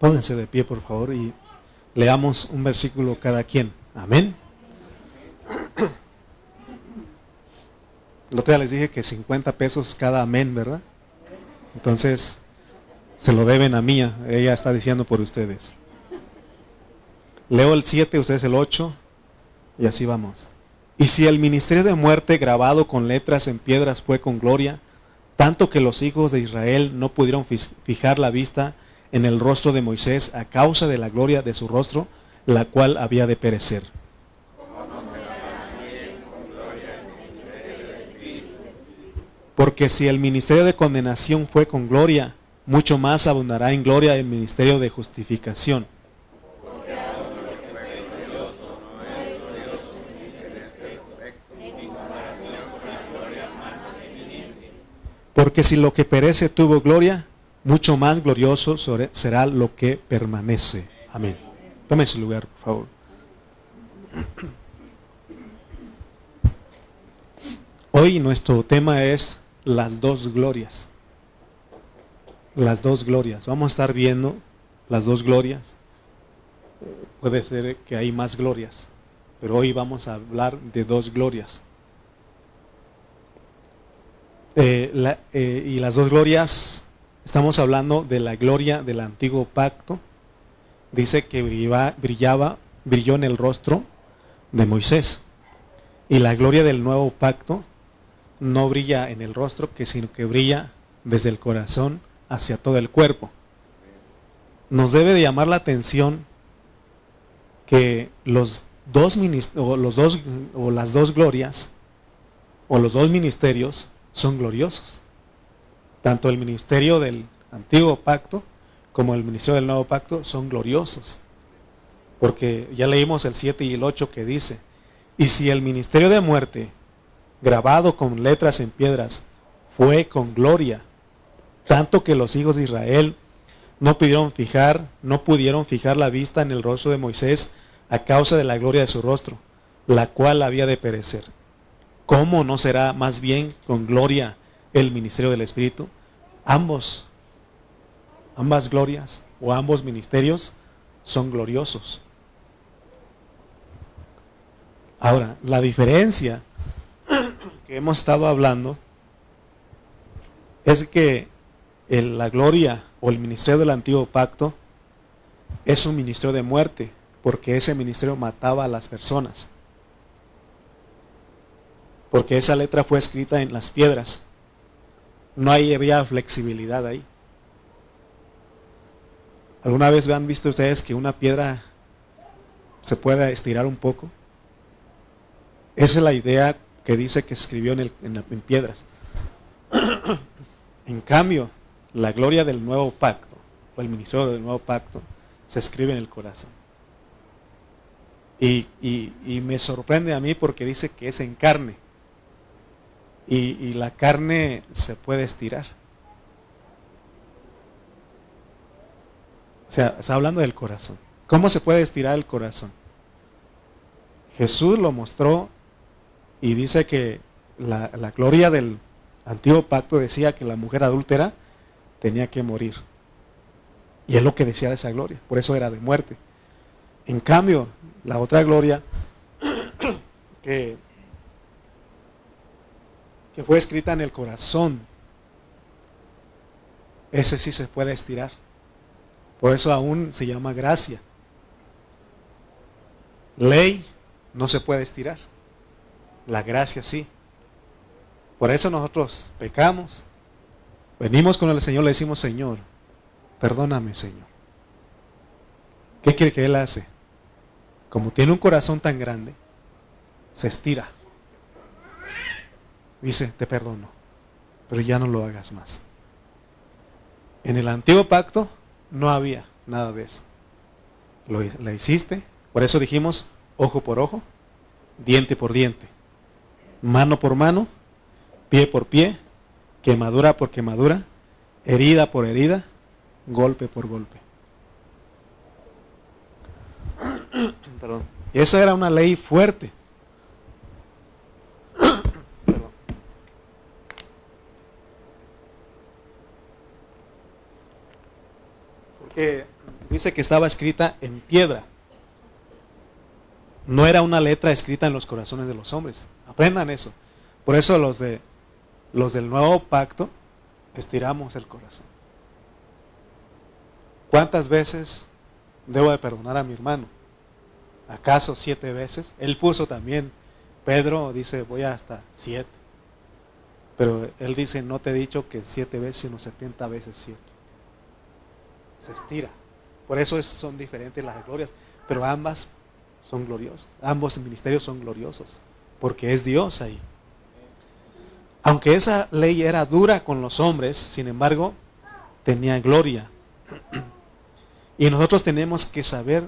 Pónganse de pie, por favor, y leamos un versículo cada quien. Amén. El otro día les dije que 50 pesos cada amén, ¿verdad? Entonces, se lo deben a mía. Ella está diciendo por ustedes. Leo el 7, ustedes el 8, y así vamos. Y si el ministerio de muerte grabado con letras en piedras fue con gloria, tanto que los hijos de Israel no pudieron fijar la vista en el rostro de Moisés a causa de la gloria de su rostro, la cual había de perecer. Porque si el ministerio de condenación fue con gloria, mucho más abundará en gloria el ministerio de justificación. Porque si lo que perece tuvo gloria, mucho más glorioso será lo que permanece. Amén. Tome su lugar, por favor. Hoy nuestro tema es las dos glorias. Las dos glorias. Vamos a estar viendo las dos glorias. Puede ser que hay más glorias, pero hoy vamos a hablar de dos glorias. Eh, eh, y las dos glorias, estamos hablando de la gloria del antiguo pacto. Dice que brillaba, brilló en el rostro de Moisés. Y la gloria del nuevo pacto no brilla en el rostro, sino que brilla desde el corazón hacia todo el cuerpo. Nos debe de llamar la atención que los dos, o los dos o las dos glorias o los dos ministerios son gloriosos. Tanto el ministerio del antiguo pacto como el ministerio del nuevo pacto son gloriosos. Porque ya leímos el 7 y el 8 que dice, y si el ministerio de muerte grabado con letras en piedras, fue con gloria, tanto que los hijos de Israel no pudieron fijar, no pudieron fijar la vista en el rostro de Moisés a causa de la gloria de su rostro, la cual había de perecer. ¿Cómo no será más bien con gloria el ministerio del Espíritu? Ambos, ambas glorias o ambos ministerios son gloriosos. Ahora, la diferencia que hemos estado hablando es que la gloria o el ministerio del antiguo pacto es un ministerio de muerte, porque ese ministerio mataba a las personas. Porque esa letra fue escrita en las piedras. No hay, había flexibilidad ahí. ¿Alguna vez han visto ustedes que una piedra se pueda estirar un poco? Esa es la idea que dice que escribió en, en piedras. en cambio, la gloria del nuevo pacto, o el ministerio del nuevo pacto, se escribe en el corazón. Y, me sorprende a mí porque dice que es en carne. Y, la carne se puede estirar. O sea, está hablando del corazón. ¿Cómo se puede estirar el corazón? Jesús lo mostró y dice que la, gloria del antiguo pacto decía que la mujer adúltera tenía que morir. Y es lo que decía esa gloria, por eso era de muerte. En cambio, la otra gloria que, que fue escrita en el corazón, ese sí se puede estirar. Por eso aún se llama gracia. Ley no se puede estirar. La gracia sí. Por eso nosotros pecamos. Venimos con el Señor, le decimos, Señor, perdóname, Señor. ¿Qué quiere que Él hace? Como tiene un corazón tan grande, se estira. Dice, te perdono, pero ya no lo hagas más. En el antiguo pacto no había nada de eso. Lo, lo hiciste, por eso dijimos ojo por ojo, diente por diente mano por mano, pie por pie, quemadura por quemadura, herida por herida, golpe por golpe. Perdón. Esa era una ley fuerte. Dice que estaba escrita en piedra. No era una letra escrita en los corazones de los hombres. Aprendan eso. Por eso los de los del nuevo pacto estiramos el corazón. ¿Cuántas veces debo de perdonar a mi hermano? ¿Acaso siete veces? Él puso también, Pedro dice, voy hasta siete. Pero él dice, no te he dicho que siete veces, sino setenta veces siete. Se estira. Por eso son diferentes las glorias. Pero ambas son gloriosos. Ambos ministerios son gloriosos, porque es Dios ahí. Aunque esa ley era dura con los hombres, sin embargo, tenía gloria. Y nosotros tenemos que saber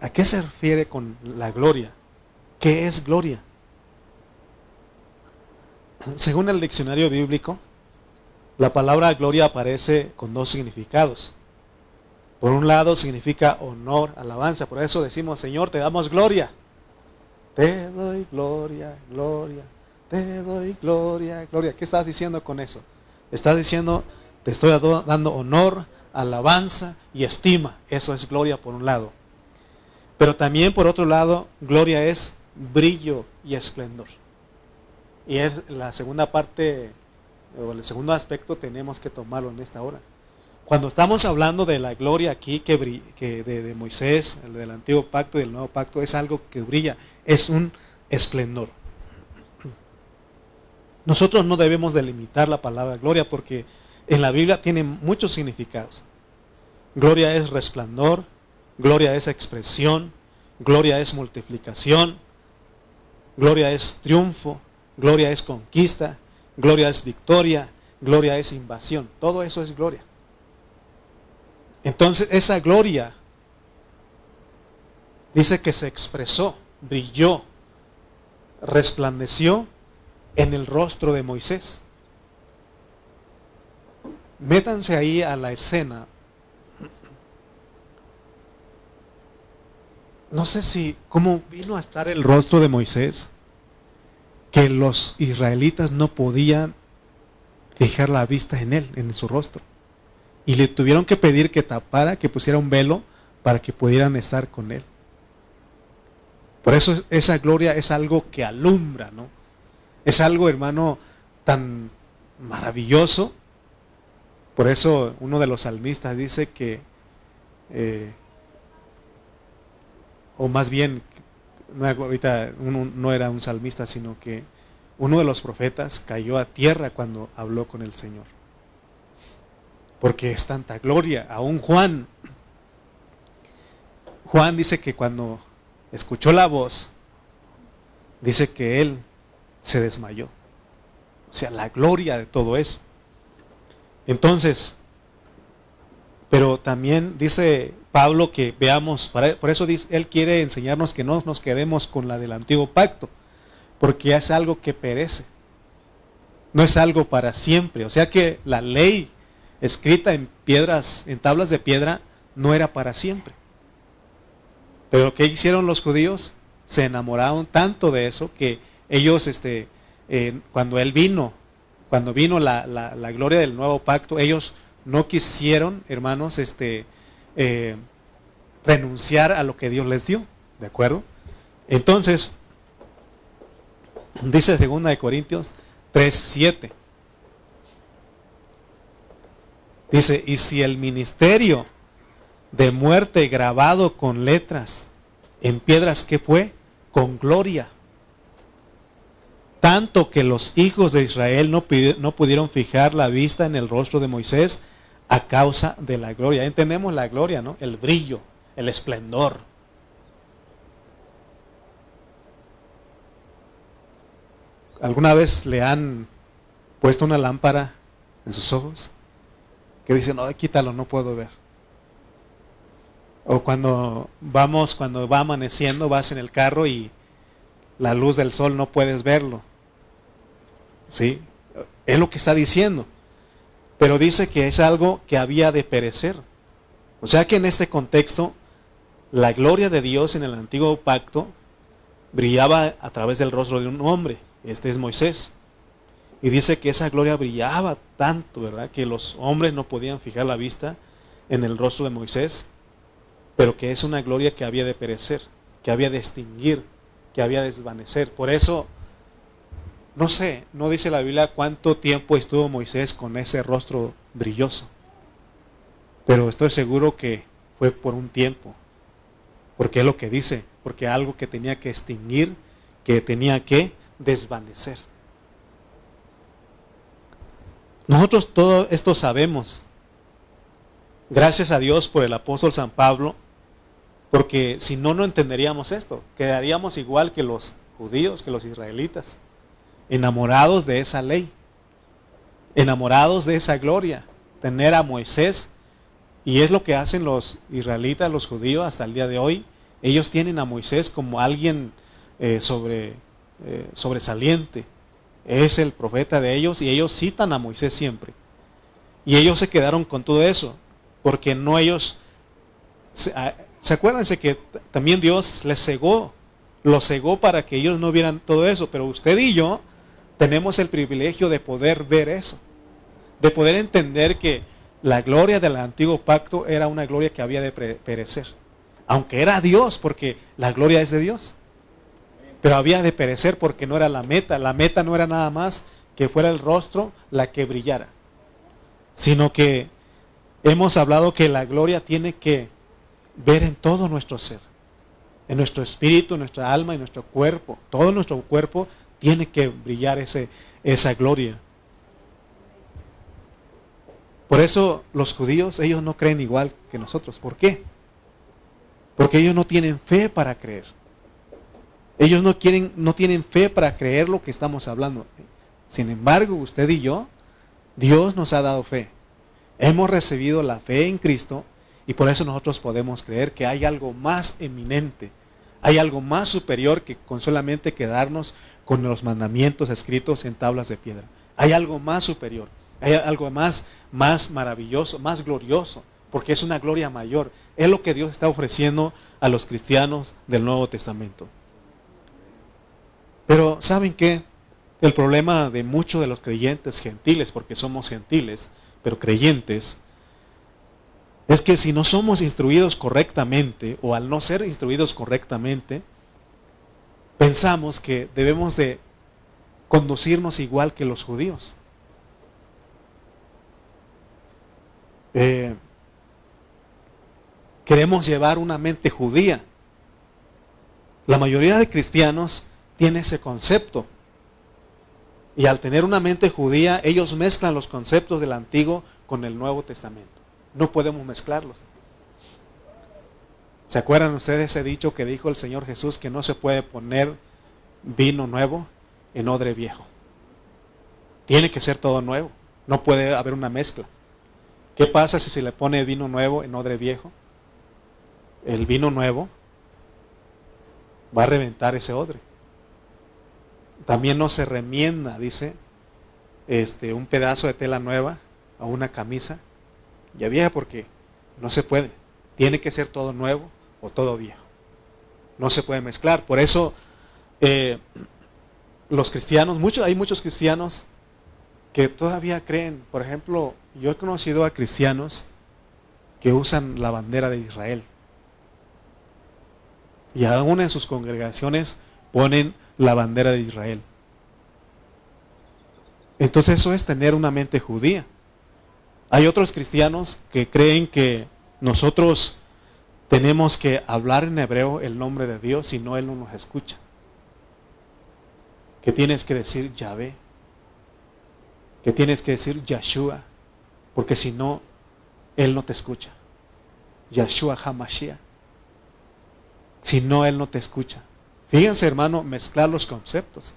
a qué se refiere con la gloria. ¿Qué es gloria? Según el diccionario bíblico, la palabra gloria aparece con dos significados. Por un lado significa honor, alabanza. Por eso decimos, Señor, te damos gloria. Te doy gloria, gloria. Te doy gloria, gloria. ¿Qué estás diciendo con eso? Estás diciendo, te estoy dando honor, alabanza y estima. Eso es gloria por un lado. Pero también por otro lado, gloria es brillo y esplendor. Y es la segunda parte, o el segundo aspecto tenemos que tomarlo en esta hora. Cuando estamos hablando de la gloria aquí que, de, Moisés, el del antiguo pacto y del nuevo pacto, es algo que brilla, es un esplendor. Nosotros no debemos delimitar la palabra gloria porque en la Biblia tiene muchos significados. Gloria es resplandor, gloria es expresión, gloria es multiplicación, gloria es triunfo, gloria es conquista, gloria es victoria, gloria es invasión. Todo eso es gloria. Entonces esa gloria dice que se expresó, brilló, resplandeció en el rostro de Moisés. Métanse ahí a la escena. No sé si cómo vino a estar el rostro de Moisés, que los israelitas no podían fijar la vista en él, en su rostro y le tuvieron que pedir que tapara, que pusiera un velo para que pudieran estar con él. Por eso esa gloria es algo que alumbra, ¿no? Es algo, hermano, tan maravilloso. Por eso uno de los salmistas dice que, eh, o más bien, ahorita uno no era un salmista, sino que uno de los profetas cayó a tierra cuando habló con el Señor porque es tanta gloria. Aún Juan, Juan dice que cuando escuchó la voz, dice que él se desmayó. O sea, la gloria de todo eso. Entonces, pero también dice Pablo que veamos, por eso él quiere enseñarnos que no nos quedemos con la del antiguo pacto, porque es algo que perece, no es algo para siempre. O sea que la ley escrita en piedras, en tablas de piedra, no era para siempre. Pero ¿qué hicieron los judíos? Se enamoraron tanto de eso que ellos, este, eh, cuando Él vino, cuando vino la, gloria del nuevo pacto, ellos no quisieron, hermanos, este, eh, renunciar a lo que Dios les dio. ¿De acuerdo? Entonces, dice 2 Corintios 3, 7. Dice, y si el ministerio de muerte grabado con letras en piedras, ¿qué fue? Con gloria. Tanto que los hijos de Israel no, no pudieron fijar la vista en el rostro de Moisés a causa de la gloria. Entendemos la gloria, ¿no? El brillo, el esplendor. ¿Alguna vez le han puesto una lámpara en sus ojos? Que dicen, no, quítalo, no puedo ver. O cuando vamos, cuando va amaneciendo, vas en el carro y la luz del sol no puedes verlo. ¿Sí? Es lo que está diciendo. Pero dice que es algo que había de perecer. O sea que en este contexto, la gloria de Dios en el antiguo pacto brillaba a través del rostro de un hombre. Este es Moisés. Y dice que esa gloria brillaba tanto, ¿verdad? Que los hombres no podían fijar la vista en el rostro de Moisés. pero que es una gloria que había de perecer, que había de extinguir, que había de desvanecer. Por eso, no sé, no dice la Biblia cuánto tiempo estuvo Moisés con ese rostro brilloso, pero estoy seguro que fue por un tiempo, porque es lo que dice, porque algo que tenía que extinguir, que tenía que desvanecer. Nosotros todo esto sabemos. Gracias a Dios por el apóstol San Pablo, porque si no, no entenderíamos esto. Quedaríamos igual que los judíos, que los israelitas, enamorados de esa ley, enamorados de esa gloria, tener a Moisés. Y es lo que hacen los israelitas, los judíos hasta el día de hoy. Ellos tienen a Moisés como alguien eh, eh, sobresaliente. Es el profeta de ellos y ellos citan a Moisés siempre. Y ellos se quedaron con todo eso, porque no ellos ¿Se acuérdense que también Dios les cegó? Los cegó para que ellos no vieran todo eso. Pero usted y yo tenemos el privilegio de poder ver eso. De poder entender que la gloria del antiguo pacto era una gloria que había de perecer. Aunque era Dios, porque la gloria es de Dios. Pero había de perecer porque no era la meta. La meta no era nada más que fuera el rostro la que brillara. Sino que hemos hablado que la gloria tiene que ver en todo nuestro ser, en nuestro espíritu, en nuestra alma y nuestro cuerpo. Todo nuestro cuerpo tiene que brillar ese, esa gloria. Por eso los judíos, ellos no creen igual que nosotros. ¿Por qué? Porque ellos no tienen fe para creer. Ellos no, quieren, no tienen fe para creer lo que estamos hablando. Sin embargo, usted y yo, Dios nos ha dado fe. Hemos recibido la fe en Cristo y por eso nosotros podemos creer que hay algo más eminente, hay algo más superior que con solamente quedarnos con los mandamientos escritos en tablas de piedra. Hay algo más superior, hay algo más, más maravilloso, más glorioso, porque es una gloria mayor. Es lo que Dios está ofreciendo a los cristianos del Nuevo Testamento. Pero ¿saben qué? El problema de muchos de los creyentes gentiles, porque somos gentiles, pero creyentes, es que si no somos instruidos correctamente o al no ser instruidos correctamente, pensamos que debemos de conducirnos igual que los judíos. Eh, queremos llevar una mente judía. La mayoría de cristianos tiene ese concepto. Y al tener una mente judía, ellos mezclan los conceptos del Antiguo con el Nuevo Testamento. No podemos mezclarlos. ¿Se acuerdan ustedes ese dicho que dijo el Señor Jesús que no se puede poner vino nuevo en odre viejo? Tiene que ser todo nuevo. No puede haber una mezcla. ¿Qué pasa si se le pone vino nuevo en odre viejo? El vino nuevo va a reventar ese odre. También no se remienda, dice, este, un pedazo de tela nueva a una camisa ya vieja porque no se puede. Tiene que ser todo nuevo o todo viejo. No se puede mezclar. Por eso eh, los cristianos, muchos, hay muchos cristianos que todavía creen, por ejemplo, yo he conocido a cristianos que usan la bandera de Israel. Y aún en sus congregaciones ponen la bandera de Israel. Entonces eso es tener una mente judía. Hay otros cristianos que creen que nosotros tenemos que hablar en hebreo el nombre de Dios si no Él no nos escucha. Que tienes que decir Yahvé. Que tienes que decir Yahshua. Porque si no, Él no te escucha. Yahshua Hamashiach. Si no, Él no te escucha. Fíjense, hermano, mezclar los conceptos.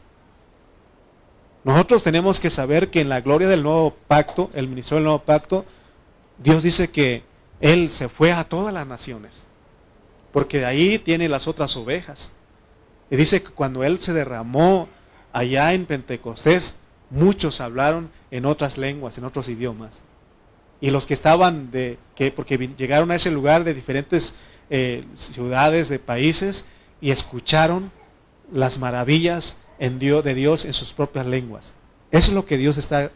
Nosotros tenemos que saber que en la gloria del nuevo pacto, el ministerio del nuevo pacto, Dios dice que Él se fue a todas las naciones, porque de ahí tiene las otras ovejas. Y dice que cuando Él se derramó allá en Pentecostés, muchos hablaron en otras lenguas, en otros idiomas. Y los que estaban de, que, porque llegaron a ese lugar de diferentes eh, ciudades, de países, y escucharon las maravillas en Dios, de Dios en sus propias lenguas. Eso es lo que Dios está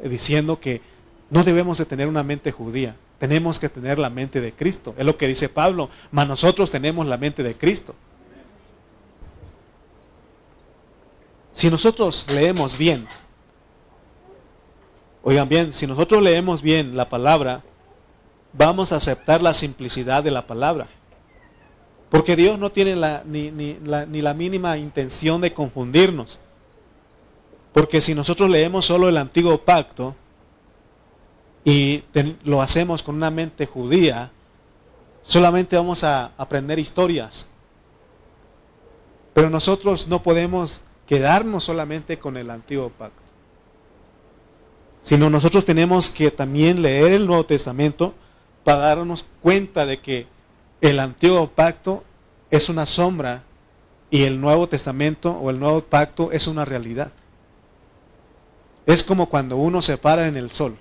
diciendo que no debemos de tener una mente judía, tenemos que tener la mente de Cristo. Es lo que dice Pablo, mas nosotros tenemos la mente de Cristo. Si nosotros leemos bien, oigan bien, si nosotros leemos bien la palabra, vamos a aceptar la simplicidad de la palabra. Porque Dios no tiene ni, ni, la, ni la mínima intención de confundirnos. Porque si nosotros leemos solo el antiguo pacto y lo hacemos con una mente judía, solamente vamos a aprender historias. Pero nosotros no podemos quedarnos solamente con el antiguo pacto. Sino nosotros tenemos que también leer el Nuevo Testamento para darnos cuenta de que el antiguo pacto es una sombra y el Nuevo Testamento o el Nuevo Pacto es una realidad. Es como cuando uno se para en el sol.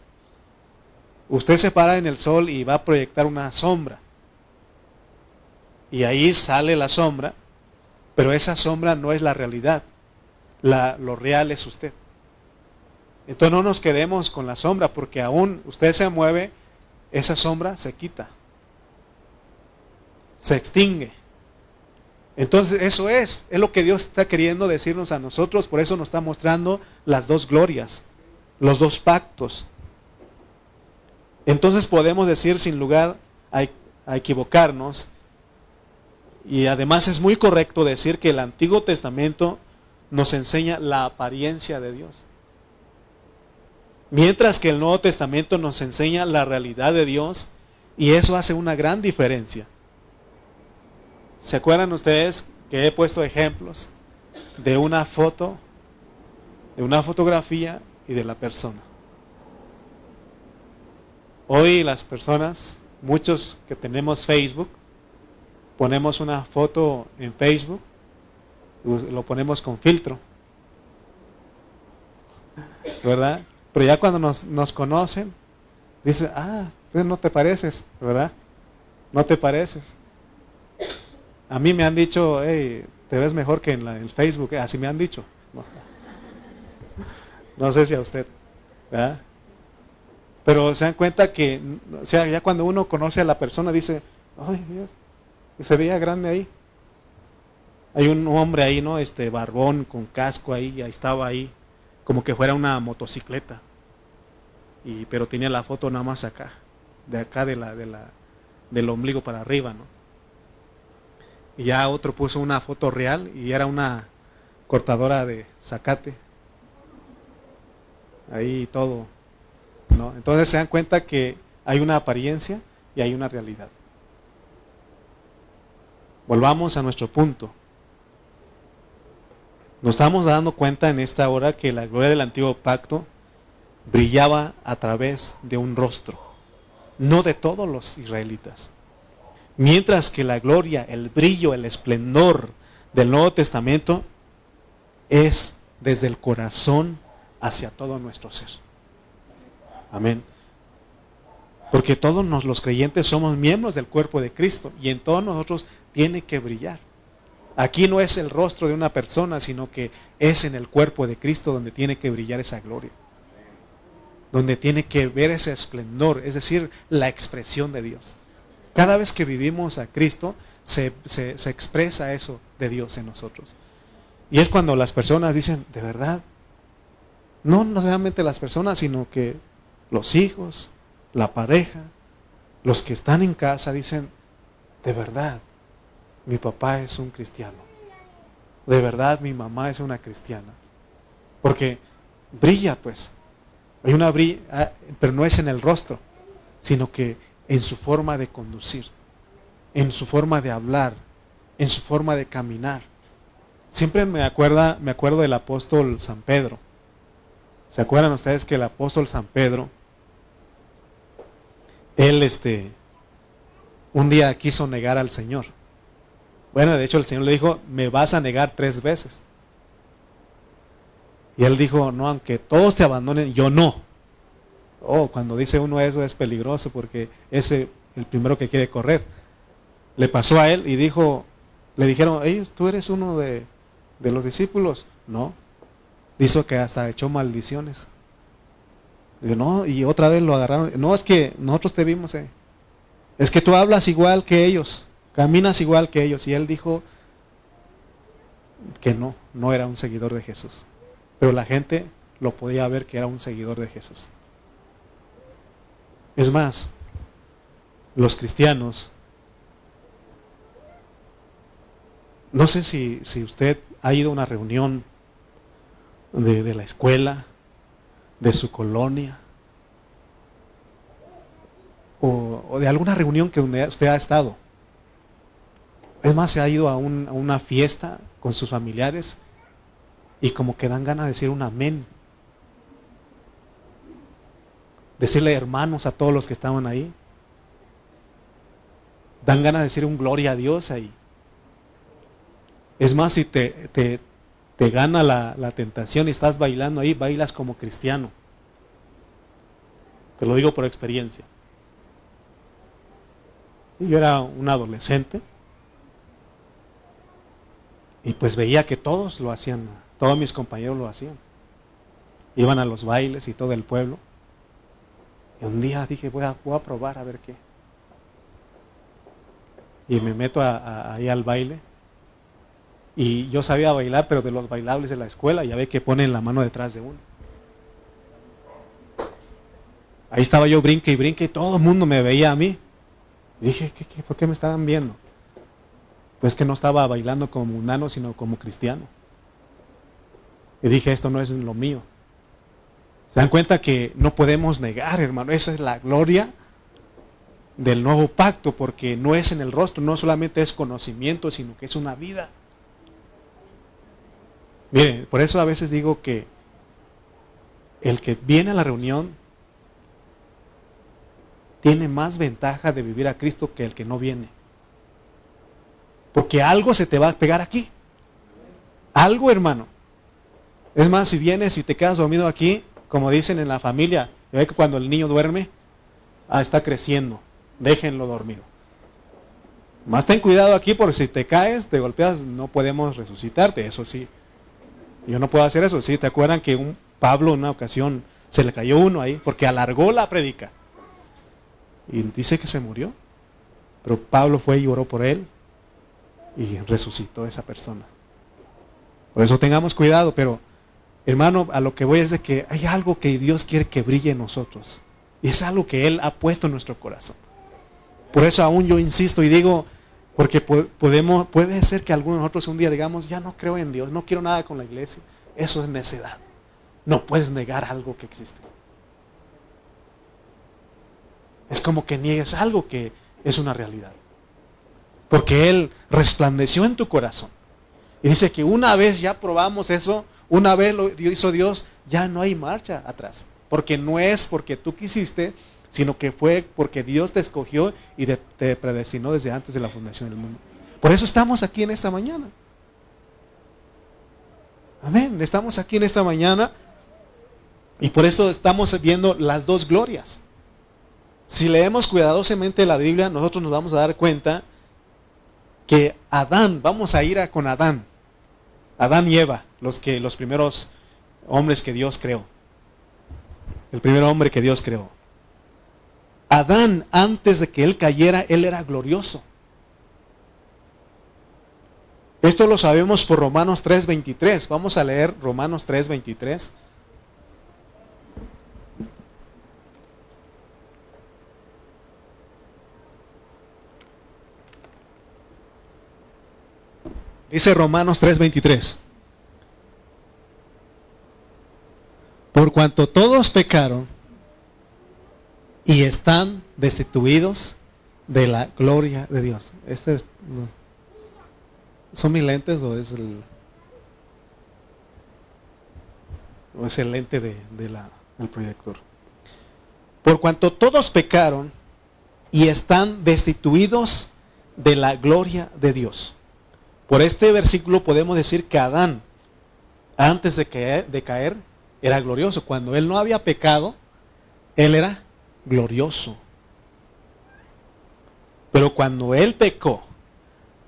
Usted se para en el sol y va a proyectar una sombra. Y ahí sale la sombra, pero esa sombra no es la realidad. La, lo real es usted. Entonces no nos quedemos con la sombra, porque aún usted se mueve, esa sombra se quita. Se extingue. Entonces eso es, es lo que Dios está queriendo decirnos a nosotros, por eso nos está mostrando las dos glorias, los dos pactos. Entonces podemos decir sin lugar a, a equivocarnos, y además es muy correcto decir que el Antiguo Testamento nos enseña la apariencia de Dios. Mientras que el Nuevo Testamento nos enseña la realidad de Dios y eso hace una gran diferencia. ¿Se acuerdan ustedes que he puesto ejemplos de una foto, de una fotografía y de la persona? Hoy las personas, muchos que tenemos Facebook, ponemos una foto en Facebook, lo ponemos con filtro, ¿verdad? Pero ya cuando nos, conocen, dicen, ah, pues no te pareces, ¿verdad? No te pareces. A mí me han dicho, hey, te ves mejor que en, el Facebook, así me han dicho. No, sé si a usted, ¿verdad? Pero se dan cuenta que, o sea, ya cuando uno conoce a la persona dice, ay, se veía grande ahí. Hay un hombre ahí, ¿no? Este barbón con casco ahí, ahí estaba ahí, como que fuera una motocicleta. Y, pero tenía la foto nada más acá, de acá de la, de la, del ombligo para arriba, ¿no? Y ya otro puso una foto real y era una cortadora de zacate. Ahí todo. ¿no? Entonces se dan cuenta que hay una apariencia y hay una realidad. Volvamos a nuestro punto. Nos estamos dando cuenta en esta hora que la gloria del antiguo pacto brillaba a través de un rostro, no de todos los israelitas. Mientras que la gloria, el brillo, el esplendor del Nuevo Testamento es desde el corazón hacia todo nuestro ser. Amén. Porque todos los creyentes somos miembros del cuerpo de Cristo y en todos nosotros tiene que brillar. Aquí no es el rostro de una persona, sino que es en el cuerpo de Cristo donde tiene que brillar esa gloria. Donde tiene que ver ese esplendor, es decir, la expresión de Dios. Cada vez que vivimos a Cristo, se, expresa eso de Dios en nosotros. Y es cuando las personas dicen, de verdad, no, solamente las personas, sino que los hijos, la pareja, los que están en casa dicen, de verdad, mi papá es un cristiano. De verdad, mi mamá es una cristiana. Porque brilla, pues. Hay una brilla, ah, pero no es en el rostro, sino que en su forma de conducir, en su forma de hablar, en su forma de caminar. Siempre me, acuerda, me acuerdo del apóstol San Pedro. ¿Se acuerdan ustedes que el apóstol San Pedro, él este, un día quiso negar al Señor? Bueno, de hecho el Señor le dijo, me vas a negar tres veces. Y él dijo, no, aunque todos te abandonen, yo no. Oh, cuando dice uno eso es peligroso porque es el primero que quiere correr. Le pasó a él y dijo, le dijeron, ellos, tú eres uno de, de los discípulos. No, dijo que hasta echó maldiciones. no, y otra vez lo agarraron. No, es que nosotros te vimos. Eh. Es que tú hablas igual que ellos, caminas igual que ellos. Y él dijo que no, no era un seguidor de Jesús. Pero la gente lo podía ver que era un seguidor de Jesús. Es más, los cristianos, no sé si, si usted ha ido a una reunión de, de la escuela, de su colonia, o, de alguna reunión que usted ha estado. Es más, se ha ido a, una fiesta con sus familiares y como que dan ganas de decir un amén. Decirle hermanos a todos los que estaban ahí. Dan ganas de decir un gloria a Dios ahí. Es más, si te, te, gana la, la tentación y estás bailando ahí, bailas como cristiano. Te lo digo por experiencia. Yo era un adolescente y pues veía que todos lo hacían, todos mis compañeros lo hacían. Iban a los bailes y todo el pueblo. Y un día dije, voy a, voy a probar a ver qué. Y me meto ahí al baile. Y yo sabía bailar, pero de los bailables de la escuela, ya ve que ponen la mano detrás de uno. Ahí estaba yo, brinque y brinque, y todo el mundo me veía a mí dije, ¿qué, por qué me estaban viendo? Pues que no estaba bailando como mundano, sino como cristiano. Y dije, esto no es lo mío. Se dan cuenta que no podemos negar, hermano, esa es la gloria del nuevo pacto, porque no es en el rostro, no solamente es conocimiento, sino que es una vida. Miren, por eso a veces digo que el que viene a la reunión tiene más ventaja de vivir a Cristo que el que no viene. Porque algo se te va a pegar aquí. Algo, hermano. Es más, si vienes y te quedas dormido aquí, como dicen en la familia, ve que cuando el niño duerme, ah, está creciendo. Déjenlo dormido. Más ten cuidado aquí porque si te caes, te golpeas, no podemos resucitarte, eso sí. Yo no puedo hacer eso. Sí, ¿te acuerdan que un Pablo en una ocasión se le cayó uno ahí porque alargó la predica? Y dice que se murió. Pero Pablo fue y oró por él y resucitó a esa persona. Por eso tengamos cuidado, pero hermano, a lo que voy es de que hay algo que Dios quiere que brille en nosotros. Y es algo que Él ha puesto en nuestro corazón. Por eso aún yo insisto y digo, porque podemos, puede ser que algunos de nosotros un día digamos, ya no creo en Dios, no quiero nada con la iglesia. Eso es necedad. No puedes negar algo que existe. Es como que niegues algo que es una realidad. Porque Él resplandeció en tu corazón. Y dice que una vez ya probamos eso, una vez lo hizo Dios, ya no hay marcha atrás. Porque no es porque tú quisiste, sino que fue porque Dios te escogió y te predestinó desde antes de la fundación del mundo. Por eso estamos aquí en esta mañana. Amén. Estamos aquí en esta mañana y por eso estamos viendo las dos glorias. Si leemos cuidadosamente la Biblia, nosotros nos vamos a dar cuenta que Adán, vamos a ir con Adán, Adán y Eva, los, que, los primeros hombres que Dios creó. El primer hombre que Dios creó. Adán, antes de que él cayera, él era glorioso. Esto lo sabemos por Romanos 3:23. Vamos a leer Romanos 3:23. Dice Romanos 3:23. Por cuanto todos pecaron y están destituidos de la gloria de Dios. Este ¿Son mis lentes o es el, o es el lente de, del proyector? Por cuanto todos pecaron y están destituidos de la gloria de Dios. Por este versículo podemos decir que Adán, antes de caer, de caer, era glorioso. Cuando él no había pecado, él era glorioso. Pero cuando él pecó,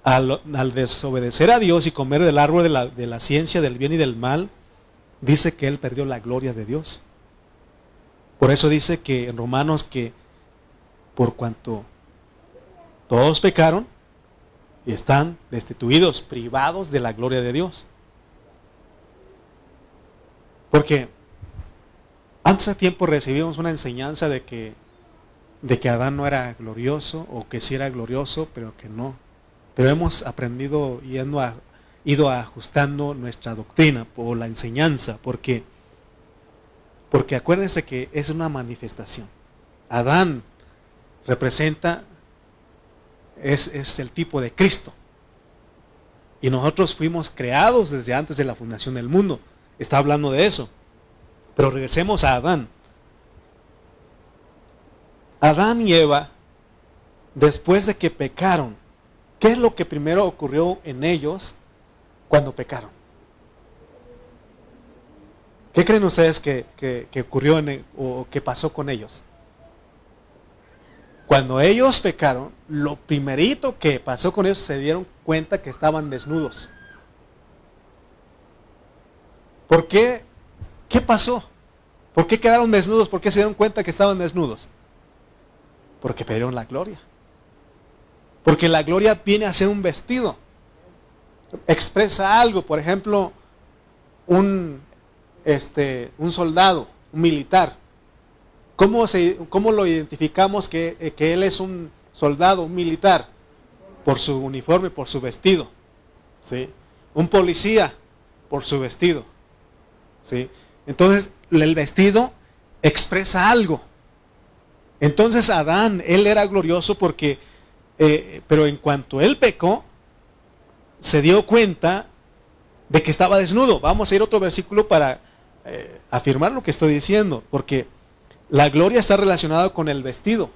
al, desobedecer a Dios y comer del árbol de la, de la ciencia del bien y del mal, dice que él perdió la gloria de Dios. Por eso dice que en Romanos que por cuanto todos pecaron y están destituidos, privados de la gloria de Dios. Porque antes de tiempo recibimos una enseñanza de que, de que Adán no era glorioso o que sí era glorioso, pero que no. Pero hemos aprendido a, ido ajustando nuestra doctrina por la enseñanza, porque, porque acuérdense que es una manifestación. Adán representa, es, es el tipo de Cristo. Y nosotros fuimos creados desde antes de la fundación del mundo. Está hablando de eso. Pero regresemos a Adán. Adán y Eva, después de que pecaron, ¿qué es lo que primero ocurrió en ellos cuando pecaron? ¿Qué creen ustedes que, ocurrió en, o que pasó con ellos? Cuando ellos pecaron, lo primerito que pasó con ellos se dieron cuenta que estaban desnudos. ¿Por qué? ¿Qué pasó? ¿Por qué quedaron desnudos? ¿Por qué se dieron cuenta que estaban desnudos? Porque perdieron la gloria. Porque la gloria viene a ser un vestido. Expresa algo, por ejemplo, un, este, un soldado, un militar. ¿Cómo, cómo lo identificamos que, eh, que, él es un soldado, un militar? Por su uniforme, por su vestido. ¿sí? Un policía, por su vestido. ¿sí? Entonces, el vestido expresa algo. Entonces Adán, él era glorioso porque, eh, pero en cuanto él pecó, se dio cuenta de que estaba desnudo. Vamos a ir a otro versículo para eh, afirmar lo que estoy diciendo, porque la gloria está relacionada con el vestido.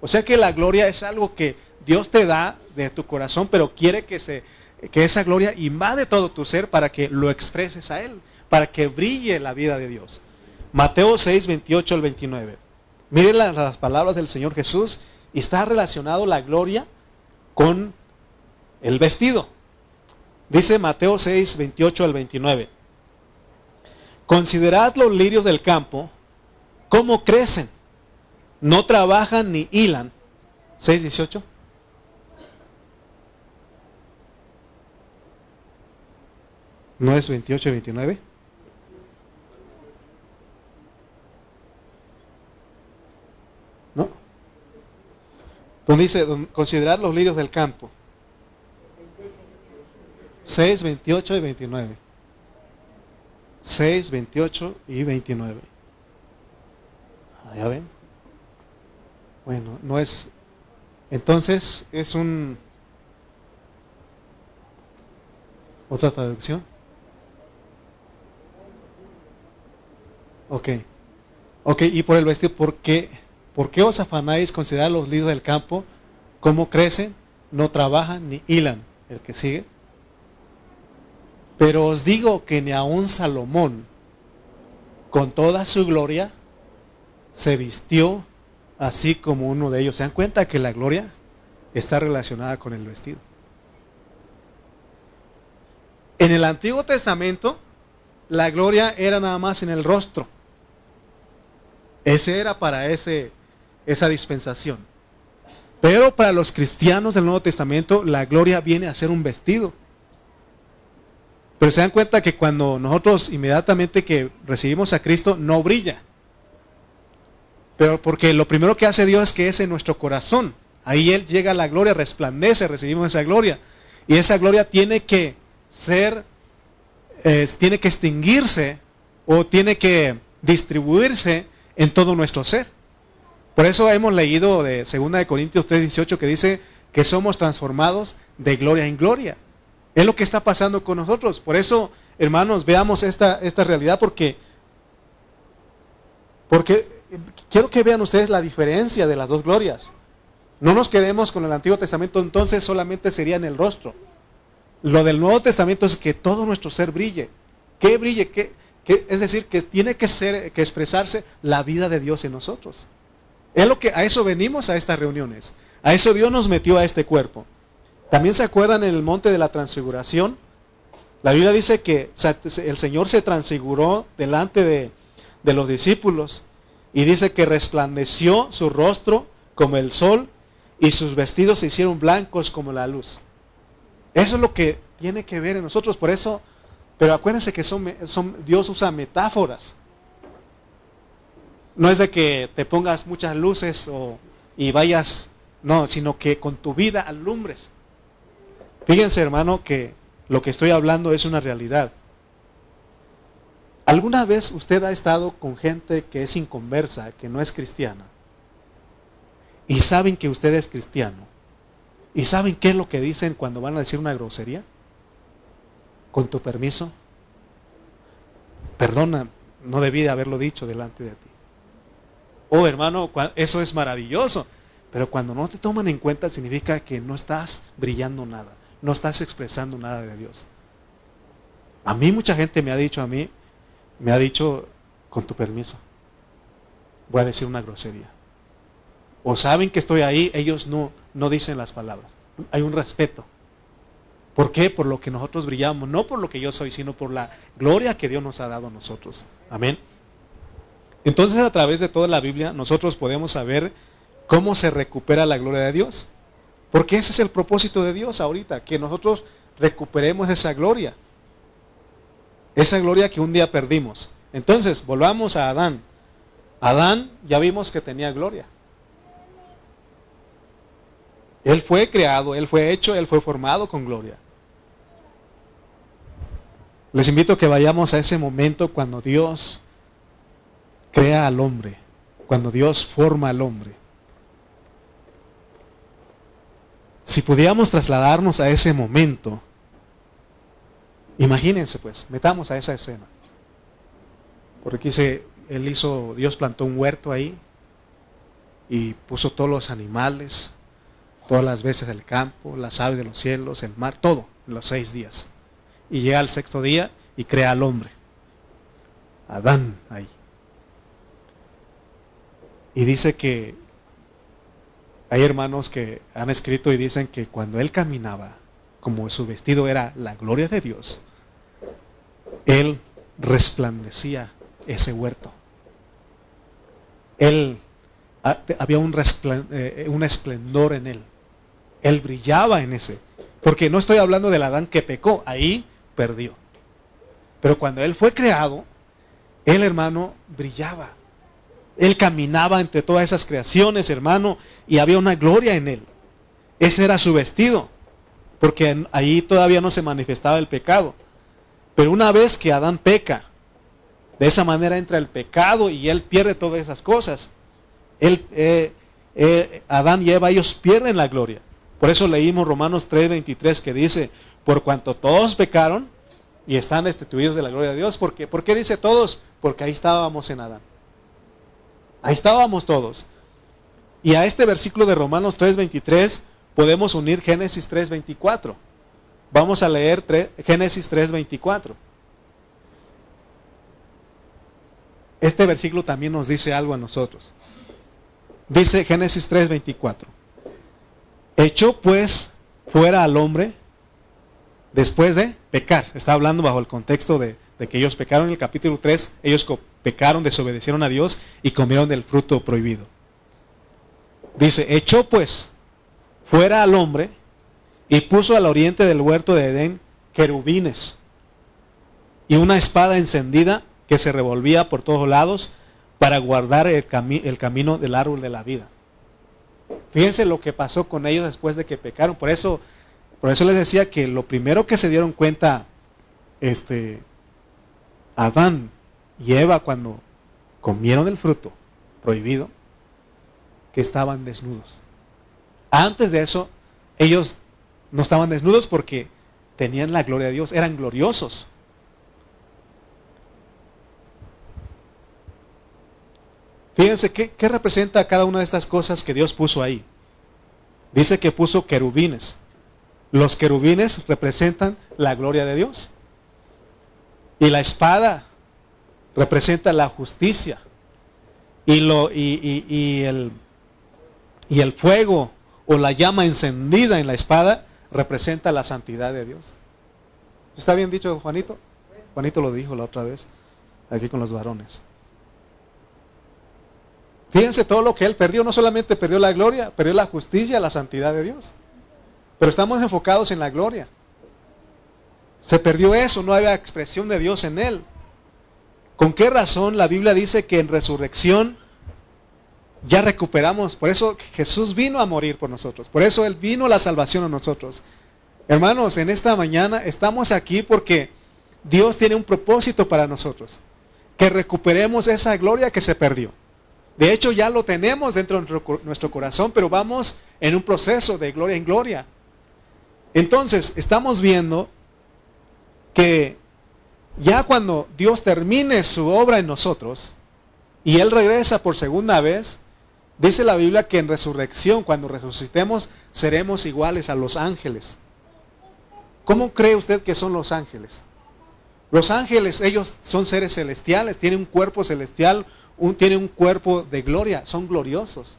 O sea que la gloria es algo que Dios te da de tu corazón, pero quiere que, se, que esa gloria invade todo tu ser para que lo expreses a Él, para que brille la vida de Dios. Mateo 6, 28 al 29. Miren las, las palabras del Señor Jesús y está relacionado la gloria con el vestido. Dice Mateo 6, 28 al 29. Considerad los lirios del campo, cómo crecen. No trabajan ni hilan. 6, 18. ¿No es 28 y 29? Donde dice, considerar los lirios del campo. 6, 28 y 29. 6, 28 y 29. ¿Ya ven? Bueno, no es... Entonces es un... ¿Otra traducción? Ok. Ok, y por el vestido, ¿por qué? ¿Por qué os afanáis considerar los lirios del campo? ¿Cómo crecen? No trabajan ni hilan. El que sigue. Pero os digo que ni aun Salomón, con toda su gloria, se vistió así como uno de ellos. ¿Se dan cuenta que la gloria está relacionada con el vestido? En el Antiguo Testamento, la gloria era nada más en el rostro. Ese era para ese esa dispensación. Pero para los cristianos del Nuevo Testamento, la gloria viene a ser un vestido. Pero se dan cuenta que cuando nosotros inmediatamente que recibimos a Cristo, no brilla. Porque lo primero que hace Dios es que es en nuestro corazón. Ahí Él llega a la gloria, resplandece, recibimos esa gloria. Y esa gloria tiene que ser, tiene que extinguirse o tiene que distribuirse en todo nuestro ser. Por eso hemos leído de 2 de Corintios 3:18 que dice que somos transformados de gloria en gloria. Es lo que está pasando con nosotros. Por eso, hermanos, veamos esta, esta realidad porque, porque quiero que vean ustedes la diferencia de las dos glorias. No nos quedemos con el Antiguo Testamento, entonces solamente sería en el rostro. Lo del Nuevo Testamento es que todo nuestro ser brille. Que brille, que, es decir, que tiene que, ser, que expresarse la vida de Dios en nosotros. Es lo que a eso venimos a estas reuniones. A eso Dios nos metió a este cuerpo. También se acuerdan en el monte de la transfiguración. La Biblia dice que el Señor se transfiguró delante de, los discípulos Y dice que resplandeció su rostro como el sol y sus vestidos se hicieron blancos como la luz. Eso es lo que tiene que ver en nosotros. Por eso, pero acuérdense que son, Dios usa metáforas. No es de que te pongas muchas luces o, y vayas, no, sino que con tu vida alumbres. Fíjense, hermano, que lo que estoy hablando es una realidad. ¿Alguna vez usted ha estado con gente que es inconversa, que no es cristiana? Y saben que usted es cristiano. ¿Y saben qué es lo que dicen cuando van a decir una grosería? Con tu permiso. Perdona, no debí de haberlo dicho delante de ti. Oh, hermano, eso es maravilloso. Pero cuando no te toman en cuenta significa que no estás brillando nada, no estás expresando nada de Dios. A mí mucha gente me ha dicho a mí, me ha dicho, con tu permiso, voy a decir una grosería. O saben que estoy ahí, ellos no, no dicen las palabras. Hay un respeto. ¿Por qué? Por lo que nosotros brillamos, no por lo que yo soy, sino por la gloria que Dios nos ha dado a nosotros. Amén. Entonces a través de toda la Biblia nosotros podemos saber cómo se recupera la gloria de Dios. Porque ese es el propósito de Dios ahorita, que nosotros recuperemos esa gloria. Esa gloria que un día perdimos. Entonces, volvamos a Adán. Adán ya vimos que tenía gloria. Él fue creado, él fue hecho, él fue formado con gloria. Les invito a que vayamos a ese momento cuando Dios crea al hombre, cuando Dios forma al hombre. Si pudiéramos trasladarnos a ese momento, imagínense pues, metamos a esa escena. Porque dice, él hizo, Dios plantó un huerto ahí y puso todos los animales, todas las veces del campo, las aves de los cielos, el mar, todo, los seis días. Y llega al sexto día y crea al hombre. Adán ahí. Y dice que hay hermanos que han escrito y dicen que cuando él caminaba, como su vestido era la gloria de Dios, él resplandecía ese huerto. Él había un, eh, un esplendor en él. Él brillaba en ese. Porque no estoy hablando del Adán que pecó, ahí perdió. Pero cuando él fue creado, el hermano brillaba. Él caminaba entre todas esas creaciones, hermano, y había una gloria en él. Ese era su vestido, porque ahí todavía no se manifestaba el pecado. Pero una vez que Adán peca, de esa manera entra el pecado y él pierde todas esas cosas. Él, eh, eh, Adán y Eva, ellos pierden la gloria. Por eso leímos Romanos 3:23 que dice, por cuanto todos pecaron y están destituidos de la gloria de Dios, porque, ¿por qué dice todos? Porque ahí estábamos en Adán. Ahí estábamos todos. Y a este versículo de Romanos 3:23 podemos unir Génesis 3:24. Vamos a leer Génesis 3:24. Este versículo también nos dice algo a nosotros. Dice Génesis 3:24. Echó pues fuera al hombre después de pecar. Está hablando bajo el contexto de, de que ellos pecaron en el capítulo 3. Ellos pecaron, desobedecieron a Dios y comieron del fruto prohibido. Dice, echó pues fuera al hombre y puso al oriente del huerto de Edén querubines y una espada encendida que se revolvía por todos lados para guardar el, el camino del árbol de la vida. Fíjense lo que pasó con ellos después de que pecaron. Por eso, por eso les decía que lo primero que se dieron cuenta, este, Adán y Eva cuando comieron el fruto prohibido, que estaban desnudos. Antes de eso, ellos no estaban desnudos porque tenían la gloria de Dios, eran gloriosos. Fíjense, ¿qué, ¿qué, representa cada una de estas cosas que Dios puso ahí? Dice que puso querubines. Los querubines representan la gloria de Dios. Y la espada representa la justicia. Y, lo, y, el, y el fuego o la llama encendida en la espada representa la santidad de Dios. ¿Está bien dicho, Juanito? Juanito lo dijo la otra vez, aquí con los varones. Fíjense todo lo que él perdió, no solamente perdió la gloria, perdió la justicia, la santidad de Dios. Pero estamos enfocados en la gloria. Se perdió eso, no había expresión de Dios en él. ¿Con qué razón la Biblia dice que en resurrección ya recuperamos? Por eso Jesús vino a morir por nosotros. Por eso Él vino la salvación a nosotros. Hermanos, en esta mañana estamos aquí porque Dios tiene un propósito para nosotros. Que recuperemos esa gloria que se perdió. De hecho, ya lo tenemos dentro de nuestro, corazón, pero vamos en un proceso de gloria en gloria. Entonces, estamos viendo que ya cuando Dios termine su obra en nosotros y Él regresa por segunda vez, dice la Biblia que en resurrección, cuando resucitemos, seremos iguales a los ángeles. ¿Cómo cree usted que son los ángeles? Los ángeles, ellos son seres celestiales, tienen un cuerpo celestial, un, tiene un cuerpo de gloria, son gloriosos.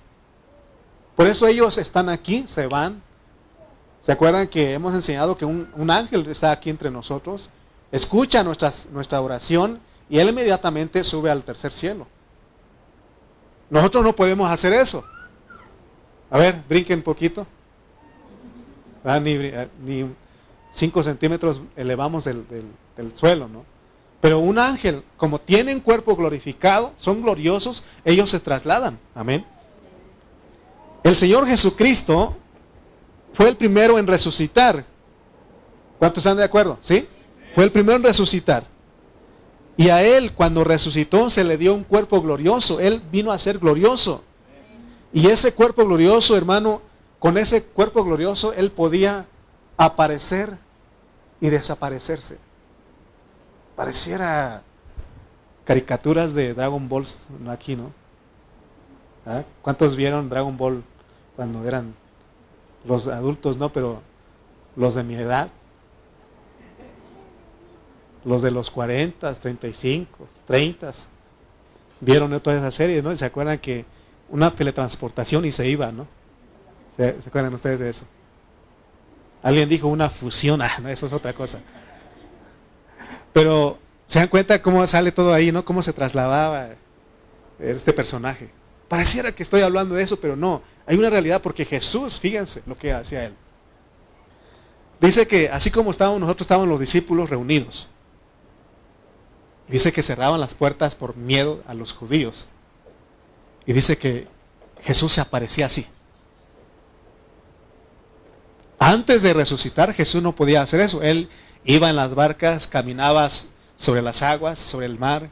Por eso ellos están aquí, se van. ¿Se acuerdan que hemos enseñado que un, ángel está aquí entre nosotros? Escucha nuestra oración y él inmediatamente sube al tercer cielo. Nosotros no podemos hacer eso. A ver, brinquen un poquito. Ah, ni, ni, cinco centímetros elevamos del, del suelo, ¿no? Pero un ángel, como tienen cuerpo glorificado, son gloriosos, ellos se trasladan. Amén. El Señor Jesucristo fue el primero en resucitar. ¿Cuántos están de acuerdo? ¿Sí? Fue el primero en resucitar. Y a Él, cuando resucitó, se le dio un cuerpo glorioso. Él vino a ser glorioso. Y ese cuerpo glorioso, hermano, con ese cuerpo glorioso, Él podía aparecer y desaparecerse. Pareciera caricaturas de Dragon Ball aquí, ¿no? ¿Ah? ¿Cuántos vieron Dragon Ball cuando eran los adultos, no? Pero los de mi edad, los de los 40, 35, 30, vieron todas esas series, ¿no? Y se acuerdan que una teletransportación y se iba, ¿no? ¿Se, ¿Se, acuerdan ustedes de eso? Alguien dijo una fusión, ah, no, eso es otra cosa. Pero se dan cuenta cómo sale todo ahí, ¿no? Cómo se trasladaba este personaje. Pareciera que estoy hablando de eso, pero no. Hay una realidad porque Jesús, fíjense lo que hacía él. Dice que así como estábamos nosotros, estábamos los discípulos reunidos. Dice que cerraban las puertas por miedo a los judíos. Y dice que Jesús se aparecía así. Antes de resucitar, Jesús no podía hacer eso. Él Iba en las barcas, caminaba sobre las aguas, sobre el mar.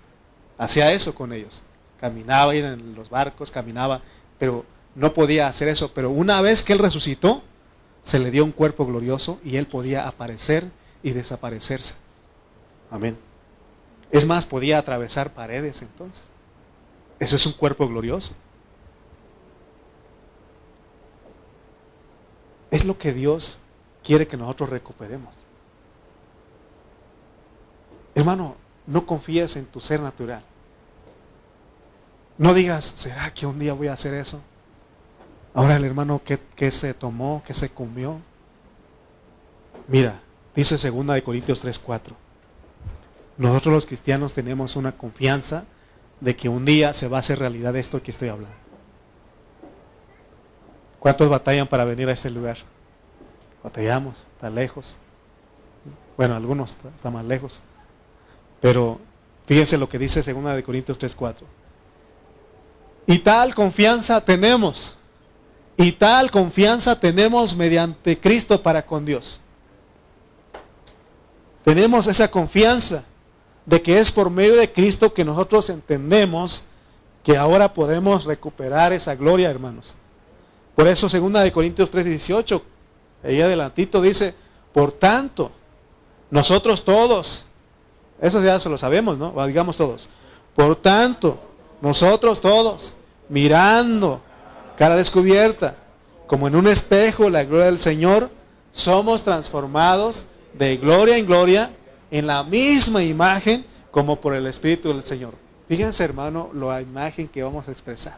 Hacía eso con ellos. Caminaba en los barcos, caminaba, pero no podía hacer eso. Pero una vez que Él resucitó, se le dio un cuerpo glorioso y Él podía aparecer y desaparecerse. Amén. Es más, podía atravesar paredes entonces. Eso es un cuerpo glorioso. Es lo que Dios quiere que nosotros recuperemos. Hermano, no confíes en tu ser natural. No digas, ¿será que un día voy a hacer eso? Ahora el hermano, ¿qué, se tomó? ¿Qué se comió? Mira, dice 2 de Corintios 3:4. Nosotros los cristianos tenemos una confianza de que un día se va a hacer realidad esto que estoy hablando. ¿Cuántos batallan para venir a este lugar? Batallamos, está lejos. Bueno, algunos están más lejos. Pero fíjense lo que dice 2 de Corintios 3:4. Y tal confianza tenemos. Y tal confianza tenemos mediante Cristo para con Dios. Tenemos esa confianza de que es por medio de Cristo que nosotros entendemos que ahora podemos recuperar esa gloria, hermanos. Por eso 2 de Corintios 3:18, ahí adelantito dice, por tanto, nosotros todos, eso ya se lo sabemos, ¿no? digamos todos. Por tanto, nosotros todos, mirando, cara descubierta, como en un espejo la gloria del Señor, somos transformados de gloria en gloria en la misma imagen como por el Espíritu del Señor. Fíjense, hermano, la imagen que vamos a expresar.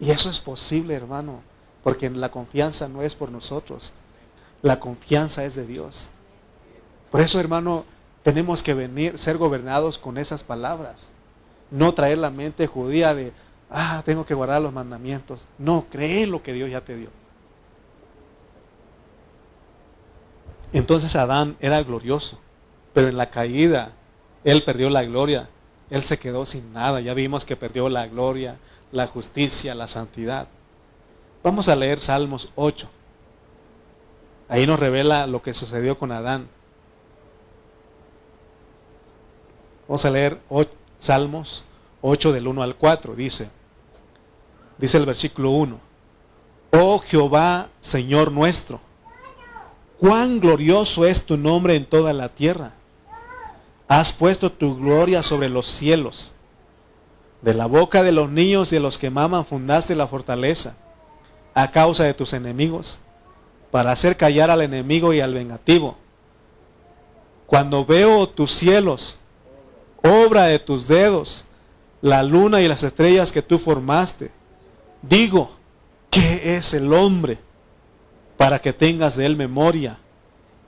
Y eso es posible, hermano, porque la confianza no es por nosotros, la confianza es de Dios. Por eso, hermano, tenemos que venir, ser gobernados con esas palabras. No traer la mente judía de, ah, tengo que guardar los mandamientos. No, cree en lo que Dios ya te dio. Entonces Adán era glorioso, pero en la caída él perdió la gloria, él se quedó sin nada, ya vimos que perdió la gloria, la justicia, la santidad. Vamos a leer Salmos 8. Ahí nos revela lo que sucedió con Adán. Vamos a leer Salmos 8 del 1 al 4. Dice, dice el versículo 1. Oh Jehová, Señor nuestro, cuán glorioso es tu nombre en toda la tierra. Has puesto tu gloria sobre los cielos. De la boca de los niños y de los que maman fundaste la fortaleza a causa de tus enemigos, para hacer callar al enemigo y al vengativo. Cuando veo tus cielos, obra de tus dedos, la luna y las estrellas que tú formaste, digo, ¿qué es el hombre para que tengas de él memoria?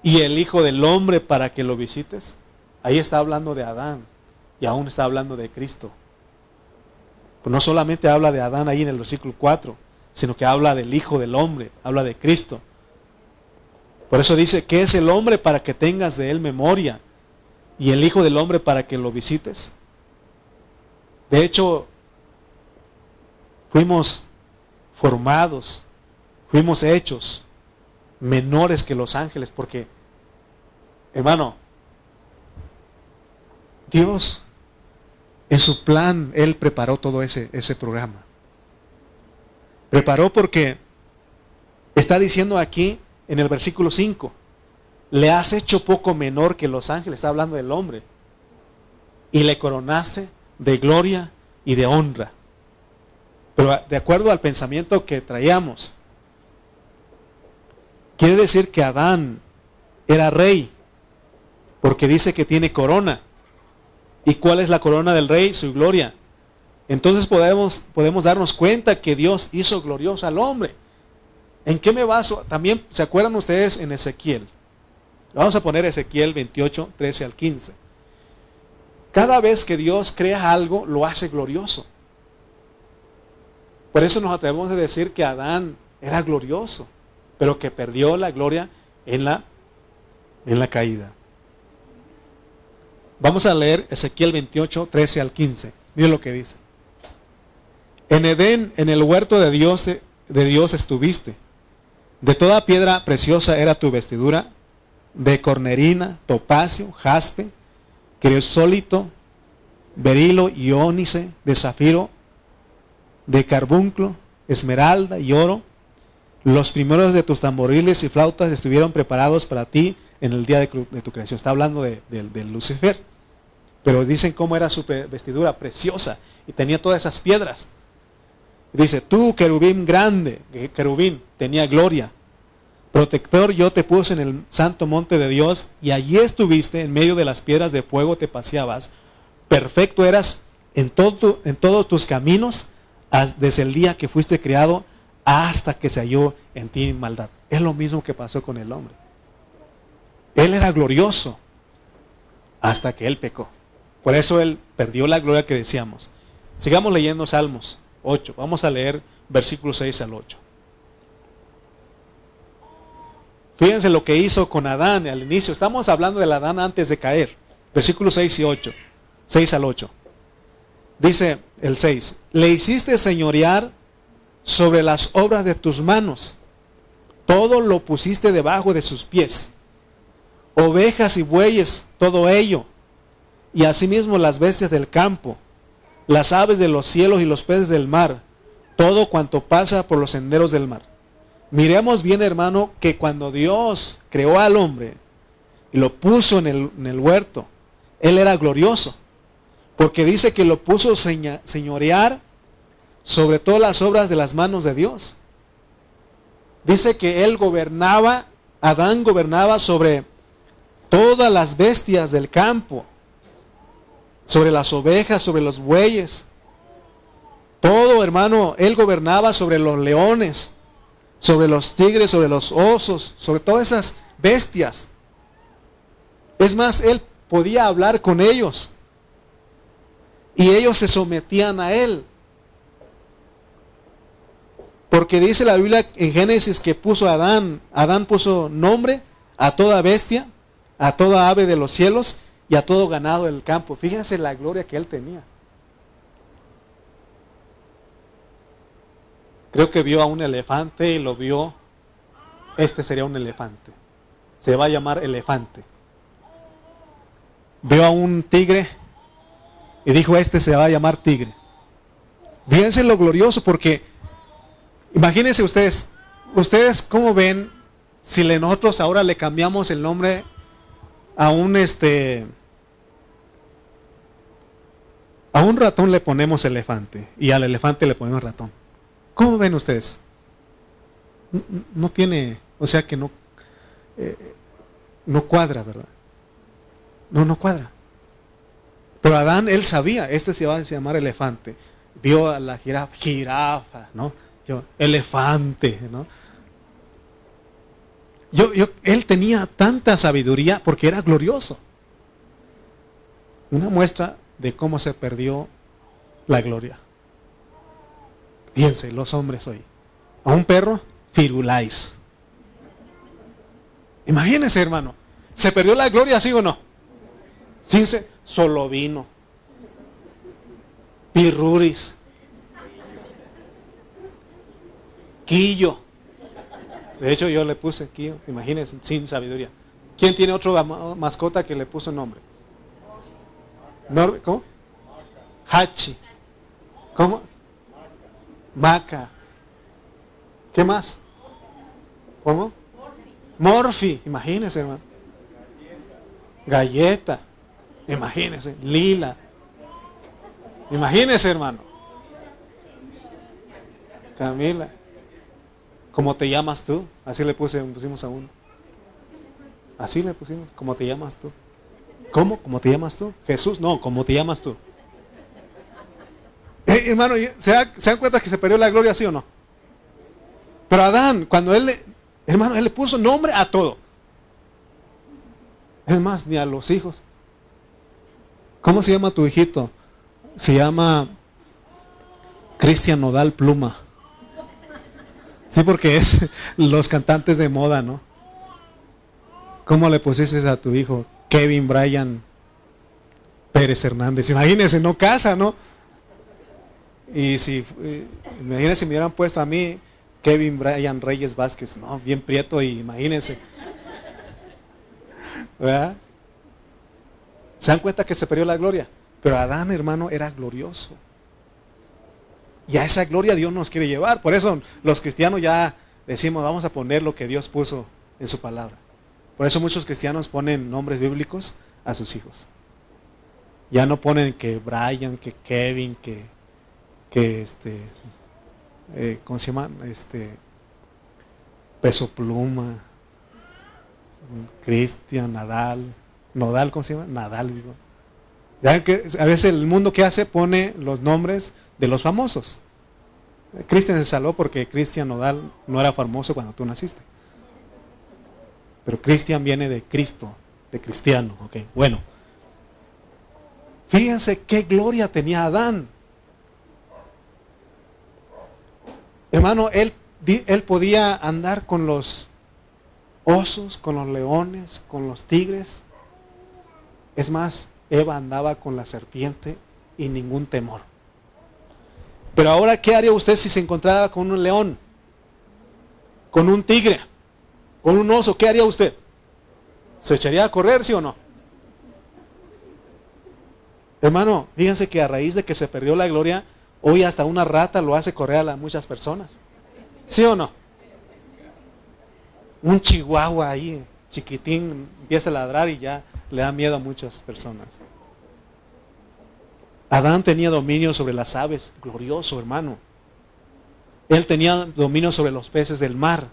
Y el Hijo del Hombre para que lo visites. Ahí está hablando de Adán y aún está hablando de Cristo. Pues no solamente habla de Adán ahí en el versículo 4, sino que habla del Hijo del Hombre, habla de Cristo. Por eso dice, ¿qué es el hombre para que tengas de él memoria? Y el Hijo del Hombre para que lo visites. De hecho, fuimos formados, fuimos hechos menores que los ángeles, porque, hermano, Dios, en su plan, Él preparó todo ese, ese programa. Preparó porque está diciendo aquí en el versículo 5, le has hecho poco menor que los ángeles, está hablando del hombre, y le coronaste de gloria y de honra. Pero de acuerdo al pensamiento que traíamos, quiere decir que Adán era rey, porque dice que tiene corona. ¿Y cuál es la corona del rey? Su gloria. Entonces podemos, podemos darnos cuenta que Dios hizo glorioso al hombre. ¿En qué me baso? También, ¿se acuerdan ustedes en Ezequiel? Vamos a poner Ezequiel 28, 13 al 15. Cada vez que Dios crea algo, lo hace glorioso. Por eso nos atrevemos a decir que Adán era glorioso, pero que perdió la gloria en la, en la caída. Vamos a leer Ezequiel 28, 13 al 15. Miren lo que dice. En Edén, en el huerto de Dios, de Dios estuviste. De toda piedra preciosa era tu vestidura, de cornerina, topacio, jaspe, crisólito, berilo y ónice, de zafiro, de carbunclo, esmeralda y oro. Los primeros de tus tamboriles y flautas estuvieron preparados para ti en el día de, tu creación. Está hablando de, Lucifer. Pero dicen cómo era su vestidura preciosa y tenía todas esas piedras. Dice, tú querubín grande, querubín, tenía gloria. Protector yo te puse en el santo monte de Dios y allí estuviste en medio de las piedras de fuego te paseabas. Perfecto eras en, todo en todos tus caminos desde el día que fuiste criado hasta que se halló en ti maldad. Es lo mismo que pasó con el hombre. Él era glorioso hasta que él pecó. Por eso él perdió la gloria que decíamos. Sigamos leyendo Salmos 8. Vamos a leer versículos 6 al 8. Fíjense lo que hizo con Adán al inicio. Estamos hablando del Adán antes de caer. Versículos 6 y 8. 6 al 8. Dice el 6. Le hiciste señorear sobre las obras de tus manos. Todo lo pusiste debajo de sus pies ovejas y bueyes, todo ello, y asimismo las bestias del campo, las aves de los cielos y los peces del mar, todo cuanto pasa por los senderos del mar. Miremos bien, hermano, que cuando Dios creó al hombre y lo puso en el, en el huerto, Él era glorioso, porque dice que lo puso señorear sobre todas las obras de las manos de Dios. Dice que Él gobernaba, Adán gobernaba sobre todas las bestias del campo, sobre las ovejas, sobre los bueyes. Todo, hermano, él gobernaba sobre los leones, sobre los tigres, sobre los osos, sobre todas esas bestias. Es más, él podía hablar con ellos. Y ellos se sometían a él. Porque dice la Biblia en Génesis que puso a Adán, Adán puso nombre a toda bestia, a toda ave de los cielos y a todo ganado del campo. Fíjense la gloria que él tenía. Creo que vio a un elefante y lo vio. Este sería un elefante. Se va a llamar elefante. Vio a un tigre y dijo, este se va a llamar tigre. Fíjense lo glorioso porque imagínense ustedes, ustedes cómo ven si nosotros ahora le cambiamos el nombre a un este a un ratón le ponemos elefante y al elefante le ponemos ratón. ¿Cómo ven ustedes? No, tiene, o sea que no eh, no cuadra, ¿verdad? No, no cuadra. Pero Adán, él sabía, este se va a llamar elefante. Vio a la jirafa, jirafa, ¿no? Yo, elefante, ¿no? Yo, yo, él tenía tanta sabiduría porque era glorioso. Una muestra de cómo se perdió la gloria. Fíjense, los hombres hoy. A un perro, firuláis. Imagínense, hermano. ¿Se perdió la gloria, sí o no? Sí, solo vino. Pirruris. Quillo. De hecho, yo le puse Quillo, imagínense, sin sabiduría. ¿Quién tiene otro mascota que le puso nombre? ¿Cómo? Hachi. ¿Cómo? Maca. ¿Qué más? ¿Cómo? Morphy, imagínense, hermano. Galleta, imagínense. Lila. Imagínense, hermano. Camila. ¿Cómo te llamas tú? Así le puse, pusimos a uno. Así le pusimos. ¿Cómo te llamas tú? ¿Cómo? ¿Cómo te llamas tú? Jesús, no, ¿cómo te llamas tú? Eh, hermano, ¿se, dan cuenta que se perdió la gloria, sí o no? Pero Adán, cuando él hermano, él le puso nombre a todo. Es más, ni a los hijos. ¿Cómo se llama tu hijito? Se llama Cristian Nodal Pluma. Sí, porque es los cantantes de moda, ¿no? ¿Cómo le pusiste a tu hijo? Kevin Bryan Pérez Hernández. Imagínense, no casa, ¿no? Y si, eh, imagínense si me hubieran puesto a mí Kevin Bryan Reyes Vázquez, no, bien prieto y imagínense. ¿Verdad? ¿Se dan cuenta que se perdió la gloria? Pero Adán, hermano, era glorioso. Y a esa gloria Dios nos quiere llevar. Por eso los cristianos ya decimos, vamos a poner lo que Dios puso en su palabra. Por eso muchos cristianos ponen nombres bíblicos a sus hijos. Ya no ponen que Brian, que Kevin, que, que este, eh, ¿cómo se llama? Este, Peso Pluma, Cristian, Nadal, Nodal, ¿cómo se llama? Nadal, digo. Ya que a veces el mundo que hace pone los nombres de los famosos. Cristian se salvó porque Cristian Nodal no era famoso cuando tú naciste. Pero Cristian viene de Cristo, de cristiano. Ok, bueno. Fíjense qué gloria tenía Adán. Hermano, él, él podía andar con los osos, con los leones, con los tigres. Es más, Eva andaba con la serpiente y ningún temor. Pero ahora, ¿qué haría usted si se encontrara con un león? Con un tigre, con un oso, ¿qué haría usted? ¿Se echaría a correr, sí o no? Hermano, fíjense que a raíz de que se perdió la gloria, hoy hasta una rata lo hace correr a muchas personas. ¿Sí o no? Un chihuahua ahí, chiquitín, empieza a ladrar y ya le da miedo a muchas personas. Adán tenía dominio sobre las aves, glorioso hermano. Él tenía dominio sobre los peces del mar.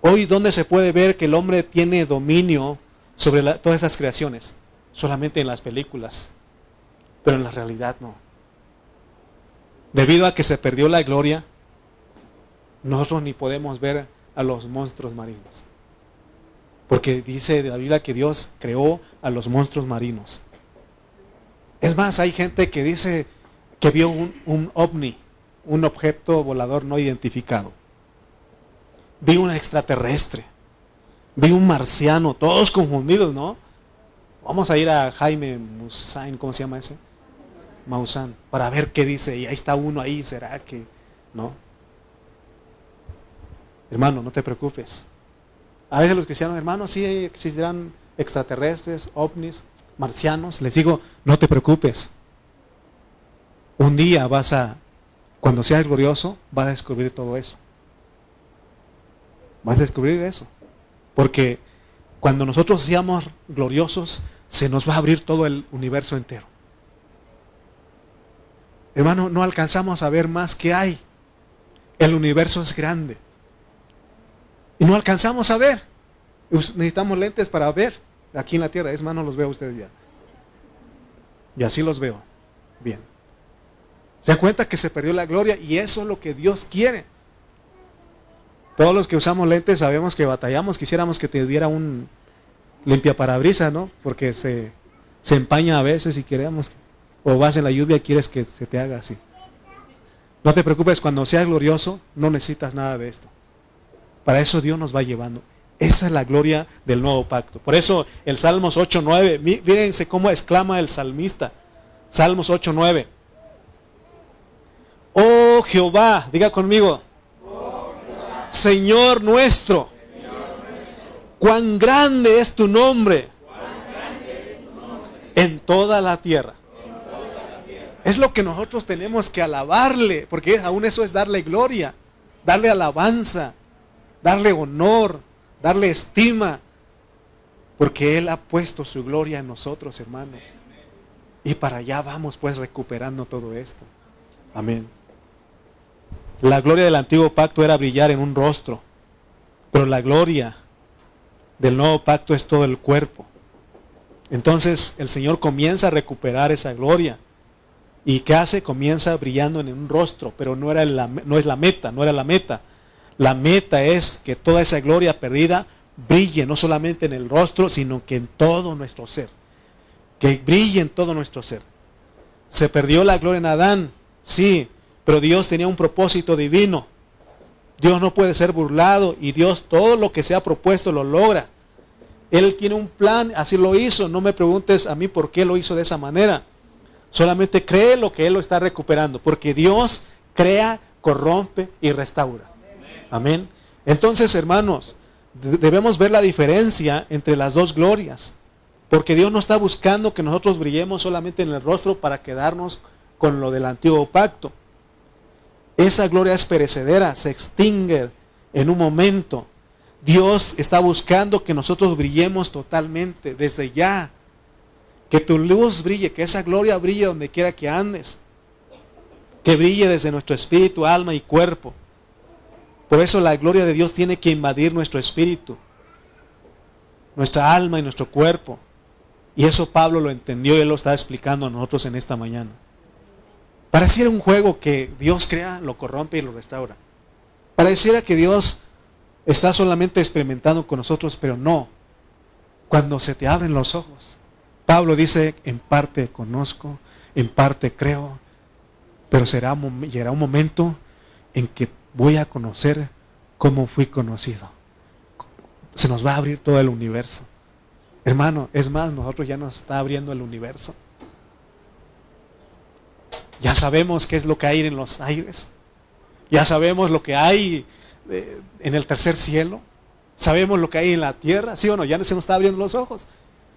Hoy, ¿dónde se puede ver que el hombre tiene dominio sobre todas esas creaciones? Solamente en las películas, pero en la realidad no. Debido a que se perdió la gloria, nosotros ni podemos ver a los monstruos marinos. Porque dice de la Biblia que Dios creó a los monstruos marinos. Es más, hay gente que dice que vio un, ovni. un objeto volador no identificado. Vi un extraterrestre. Vi un marciano, todos confundidos, ¿no? Vamos a ir a Jaime Musain, ¿cómo se llama ese? Maussan, para ver qué dice. Y ahí está uno ahí, ¿será que? No. Hermano, no te preocupes. A veces los cristianos, hermanos, sí existirán extraterrestres, ovnis, marcianos. Les digo, no te preocupes. Un día vas a, cuando seas glorioso, vas a descubrir todo eso. Vas a descubrir eso. Porque cuando nosotros seamos gloriosos, se nos va a abrir todo el universo entero. Hermano, no alcanzamos a ver más que hay. El universo es grande. Y no alcanzamos a ver. Necesitamos lentes para ver aquí en la tierra. Es más, no los veo ustedes ya. Y así los veo. Bien. Se da cuenta que se perdió la gloria y eso es lo que Dios quiere. Todos los que usamos lentes sabemos que batallamos, quisiéramos que te diera un limpia parabrisa, ¿no? Porque se, se empaña a veces y queremos, o vas en la lluvia y quieres que se te haga así. No te preocupes, cuando seas glorioso no necesitas nada de esto. Para eso Dios nos va llevando. Esa es la gloria del nuevo pacto. Por eso el Salmos 8.9, mírense cómo exclama el salmista. Salmos 8.9. Oh Jehová, diga conmigo. Señor nuestro, cuán grande es tu nombre en toda la tierra. Es lo que nosotros tenemos que alabarle, porque aún eso es darle gloria, darle alabanza, darle honor, darle estima, porque Él ha puesto su gloria en nosotros, hermano. Y para allá vamos pues recuperando todo esto. Amén. La gloria del antiguo pacto era brillar en un rostro, pero la gloria del nuevo pacto es todo el cuerpo. Entonces el Señor comienza a recuperar esa gloria. ¿Y qué hace? Comienza brillando en un rostro, pero no, era no es la meta, no era la meta. La meta es que toda esa gloria perdida brille no solamente en el rostro, sino que en todo nuestro ser. Que brille en todo nuestro ser. Se perdió la gloria en Adán, sí, pero Dios tenía un propósito divino. Dios no puede ser burlado y Dios todo lo que se ha propuesto lo logra. Él tiene un plan, así lo hizo. No me preguntes a mí por qué lo hizo de esa manera. Solamente cree lo que Él lo está recuperando, porque Dios crea, corrompe y restaura. Amén. Entonces, hermanos, debemos ver la diferencia entre las dos glorias. Porque Dios no está buscando que nosotros brillemos solamente en el rostro para quedarnos con lo del antiguo pacto. Esa gloria es perecedera, se extingue en un momento. Dios está buscando que nosotros brillemos totalmente desde ya. Que tu luz brille, que esa gloria brille donde quiera que andes. Que brille desde nuestro espíritu, alma y cuerpo. Por eso la gloria de Dios tiene que invadir nuestro espíritu, nuestra alma y nuestro cuerpo. Y eso Pablo lo entendió y él lo está explicando a nosotros en esta mañana. Pareciera un juego que Dios crea, lo corrompe y lo restaura. Pareciera que Dios está solamente experimentando con nosotros, pero no. Cuando se te abren los ojos. Pablo dice, en parte conozco, en parte creo, pero será, llegará un momento en que voy a conocer cómo fui conocido. Se nos va a abrir todo el universo. Hermano, es más, nosotros ya nos está abriendo el universo. Ya sabemos qué es lo que hay en los aires. Ya sabemos lo que hay eh, en el tercer cielo. Sabemos lo que hay en la tierra. ¿Sí o no? Ya se nos está abriendo los ojos.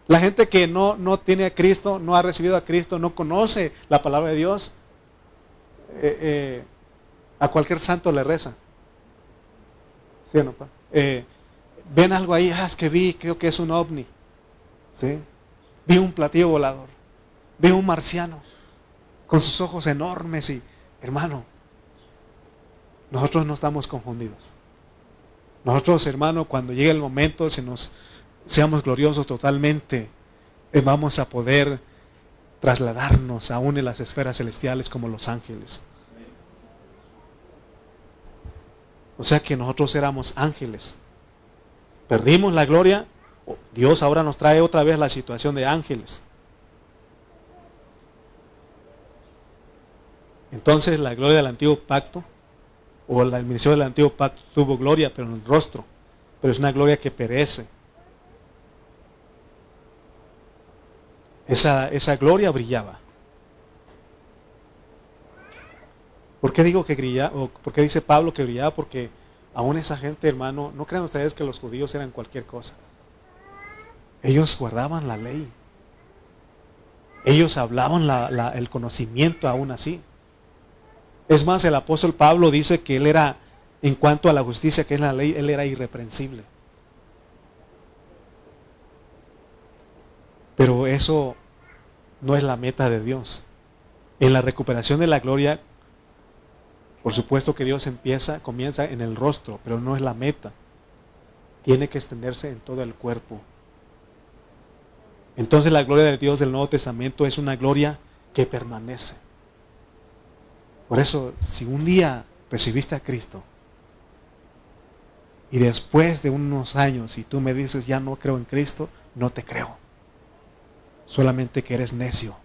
La gente que no, no tiene a Cristo, no ha recibido a Cristo, no conoce la palabra de Dios. Eh, eh, a cualquier santo le reza. ¿Sí o no? Eh, ven algo ahí, ah, es que vi, creo que es un ovni. ¿Sí? Vi un platillo volador. Vi un marciano con sus ojos enormes y, hermano, nosotros no estamos confundidos. Nosotros, hermano, cuando llegue el momento, se nos seamos gloriosos totalmente, eh, vamos a poder trasladarnos aún en las esferas celestiales como los ángeles. O sea que nosotros éramos ángeles. Perdimos la gloria. Dios ahora nos trae otra vez la situación de ángeles. Entonces la gloria del antiguo pacto, o la administración del antiguo pacto tuvo gloria, pero en el rostro, pero es una gloria que perece. Esa, esa gloria brillaba. ¿Por qué digo que brillaba? O ¿Por qué dice Pablo que brillaba? Porque aún esa gente, hermano, no crean ustedes que los judíos eran cualquier cosa. Ellos guardaban la ley. Ellos hablaban el conocimiento aún así. Es más, el apóstol Pablo dice que él era, en cuanto a la justicia que es la ley, él era irreprensible. Pero eso no es la meta de Dios. En la recuperación de la gloria, por supuesto que Dios empieza, comienza en el rostro, pero no es la meta. Tiene que extenderse en todo el cuerpo. Entonces la gloria de Dios del Nuevo Testamento es una gloria que permanece. Por eso, si un día recibiste a Cristo y después de unos años y tú me dices ya no creo en Cristo, no te creo. Solamente que eres necio.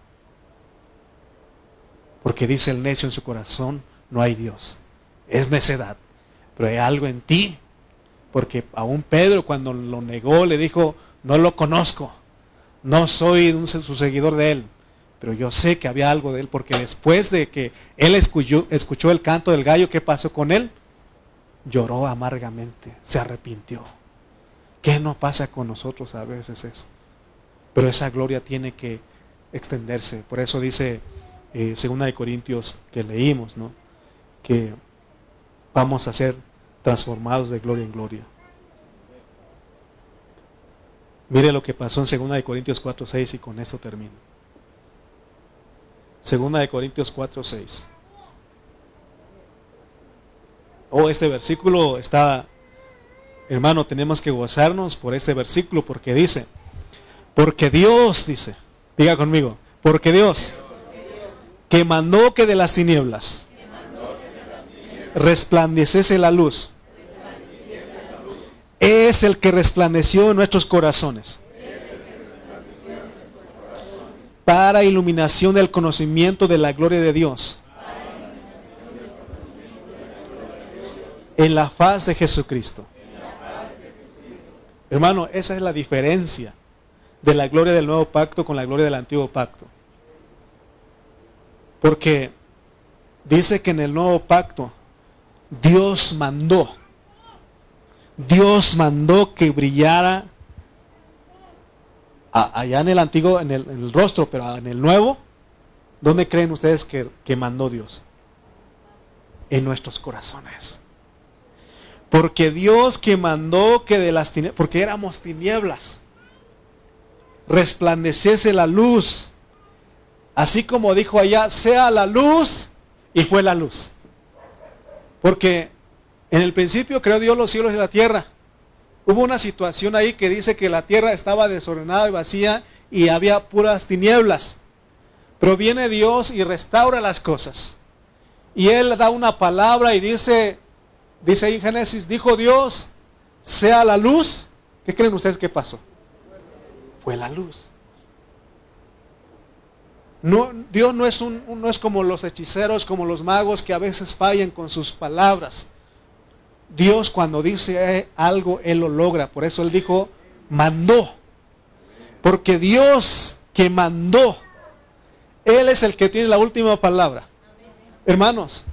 Porque dice el necio en su corazón, no hay Dios. Es necedad. Pero hay algo en ti. Porque aún Pedro cuando lo negó le dijo, no lo conozco. No soy un, su seguidor de él, pero yo sé que había algo de él, porque después de que él escuchó, el canto del gallo, ¿qué pasó con él? Lloró amargamente, se arrepintió. ¿Qué no pasa con nosotros a veces eso? Pero esa gloria tiene que extenderse. Por eso dice eh, Segunda de Corintios que leímos, ¿no? Que vamos a ser transformados de gloria en gloria. Mire lo que pasó en 2 Corintios 4, 6 y con esto termino. 2 de Corintios 4, 6. Oh, este versículo está, hermano, tenemos que gozarnos por este versículo porque dice, porque Dios, dice, diga conmigo, porque Dios, que mandó que de las tinieblas resplandeciese la luz es el que resplandeció en nuestros corazones para iluminación del conocimiento de la gloria de Dios en la faz de Jesucristo. Hermano, esa es la diferencia de la gloria del nuevo pacto con la gloria del antiguo pacto. Porque dice que en el nuevo pacto Dios mandó Dios mandó que brillara allá en el antiguo, en el, rostro, pero en el nuevo, ¿dónde creen ustedes que, que mandó Dios? En nuestros corazones. Porque Dios que mandó que de las tinieblas, porque éramos tinieblas, resplandeciese la luz. Así como dijo allá, sea la luz, y fue la luz. Porque en el principio creó Dios los cielos y la tierra. Hubo una situación ahí que dice que la tierra estaba desordenada y vacía y había puras tinieblas. Pero viene Dios y restaura las cosas. Y Él da una palabra y dice, dice ahí en Génesis, dijo Dios, sea la luz. ¿Qué creen ustedes que pasó? Fue la luz. Dios no es, un, no es como los hechiceros, como los magos que a veces fallan con sus palabras. Dios cuando dice algo, Él lo logra. Por eso Él dijo, mandó. Porque Dios que mandó, Él es el que tiene la última palabra. Hermanos,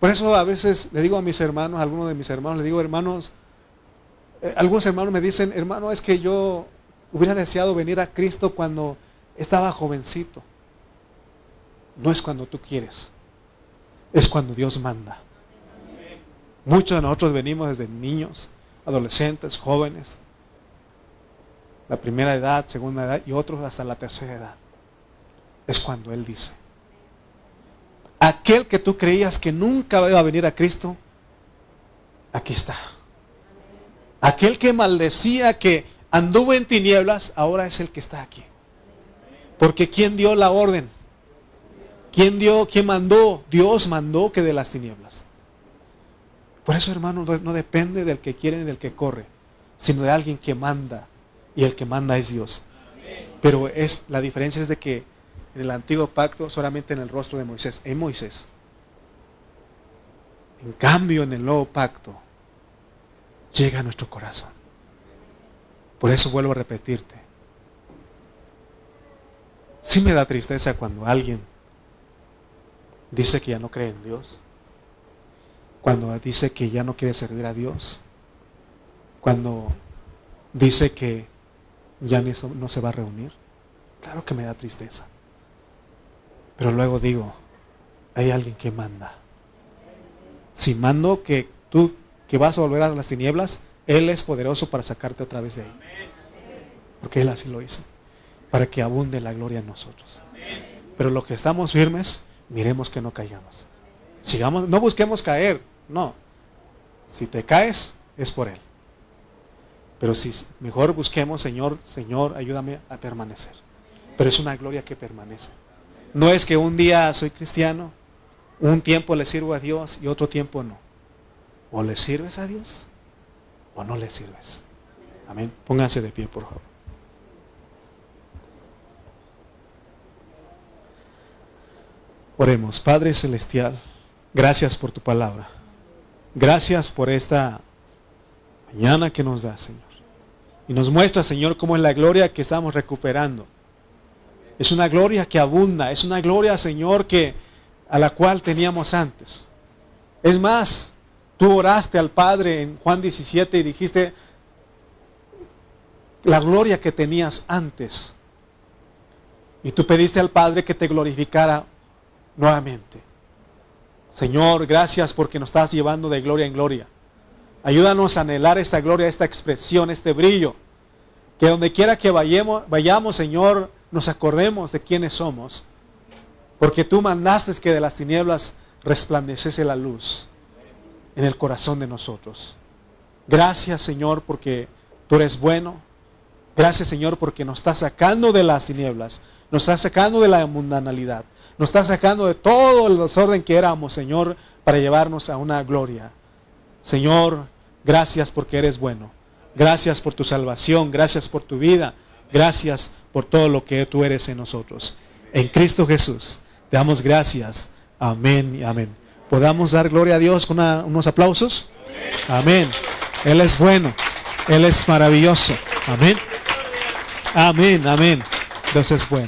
por eso a veces le digo a mis hermanos, a algunos de mis hermanos, le digo, hermanos, eh, algunos hermanos me dicen, hermano, es que yo hubiera deseado venir a Cristo cuando estaba jovencito. No es cuando tú quieres, es cuando Dios manda. Muchos de nosotros venimos desde niños, adolescentes, jóvenes, la primera edad, segunda edad y otros hasta la tercera edad. Es cuando Él dice, aquel que tú creías que nunca iba a venir a Cristo, aquí está. Aquel que maldecía que anduvo en tinieblas, ahora es el que está aquí. Porque ¿quién dio la orden? ¿Quién dio, quién mandó? Dios mandó que de las tinieblas. Por eso, hermano, no depende del que quiere ni del que corre, sino de alguien que manda. Y el que manda es Dios. Pero es la diferencia es de que en el antiguo pacto solamente en el rostro de Moisés, en Moisés. En cambio, en el nuevo pacto, llega a nuestro corazón. Por eso vuelvo a repetirte. Sí me da tristeza cuando alguien dice que ya no cree en Dios. Cuando dice que ya no quiere servir a Dios. Cuando dice que ya no se va a reunir. Claro que me da tristeza. Pero luego digo, hay alguien que manda. Si mando que tú que vas a volver a las tinieblas, Él es poderoso para sacarte otra vez de ahí. Porque Él así lo hizo. Para que abunde la gloria en nosotros. Pero los que estamos firmes, miremos que no caigamos. Sigamos, no busquemos caer, no. Si te caes, es por Él. Pero si mejor busquemos, Señor, Señor, ayúdame a permanecer. Pero es una gloria que permanece. No es que un día soy cristiano, un tiempo le sirvo a Dios y otro tiempo no. O le sirves a Dios o no le sirves. Amén. Pónganse de pie, por favor. Oremos, Padre Celestial, gracias por tu palabra. Gracias por esta mañana que nos da, Señor. Y nos muestra, Señor, cómo es la gloria que estamos recuperando. Es una gloria que abunda, es una gloria, Señor, que a la cual teníamos antes. Es más, tú oraste al Padre en Juan 17 y dijiste la gloria que tenías antes. Y tú pediste al Padre que te glorificara nuevamente. Señor, gracias porque nos estás llevando de gloria en gloria. Ayúdanos a anhelar esta gloria, esta expresión, este brillo. Que donde quiera que vayamos, vayamos, Señor, nos acordemos de quiénes somos porque tú mandaste que de las tinieblas resplandeciese la luz en el corazón de nosotros. Gracias Señor porque tú eres bueno. Gracias Señor porque nos estás sacando de las tinieblas. Nos estás sacando de la mundanalidad. Nos estás sacando de todo el desorden que éramos, Señor, para llevarnos a una gloria. Señor, gracias porque eres bueno. Gracias por tu salvación. Gracias por tu vida. Gracias por todo lo que tú eres en nosotros. En Cristo Jesús. Te damos gracias. Amén y amén. ¿Podamos dar gloria a Dios con unos aplausos? Amén. Él es bueno. Él es maravilloso. Amén. Amén, amén. Dios es bueno.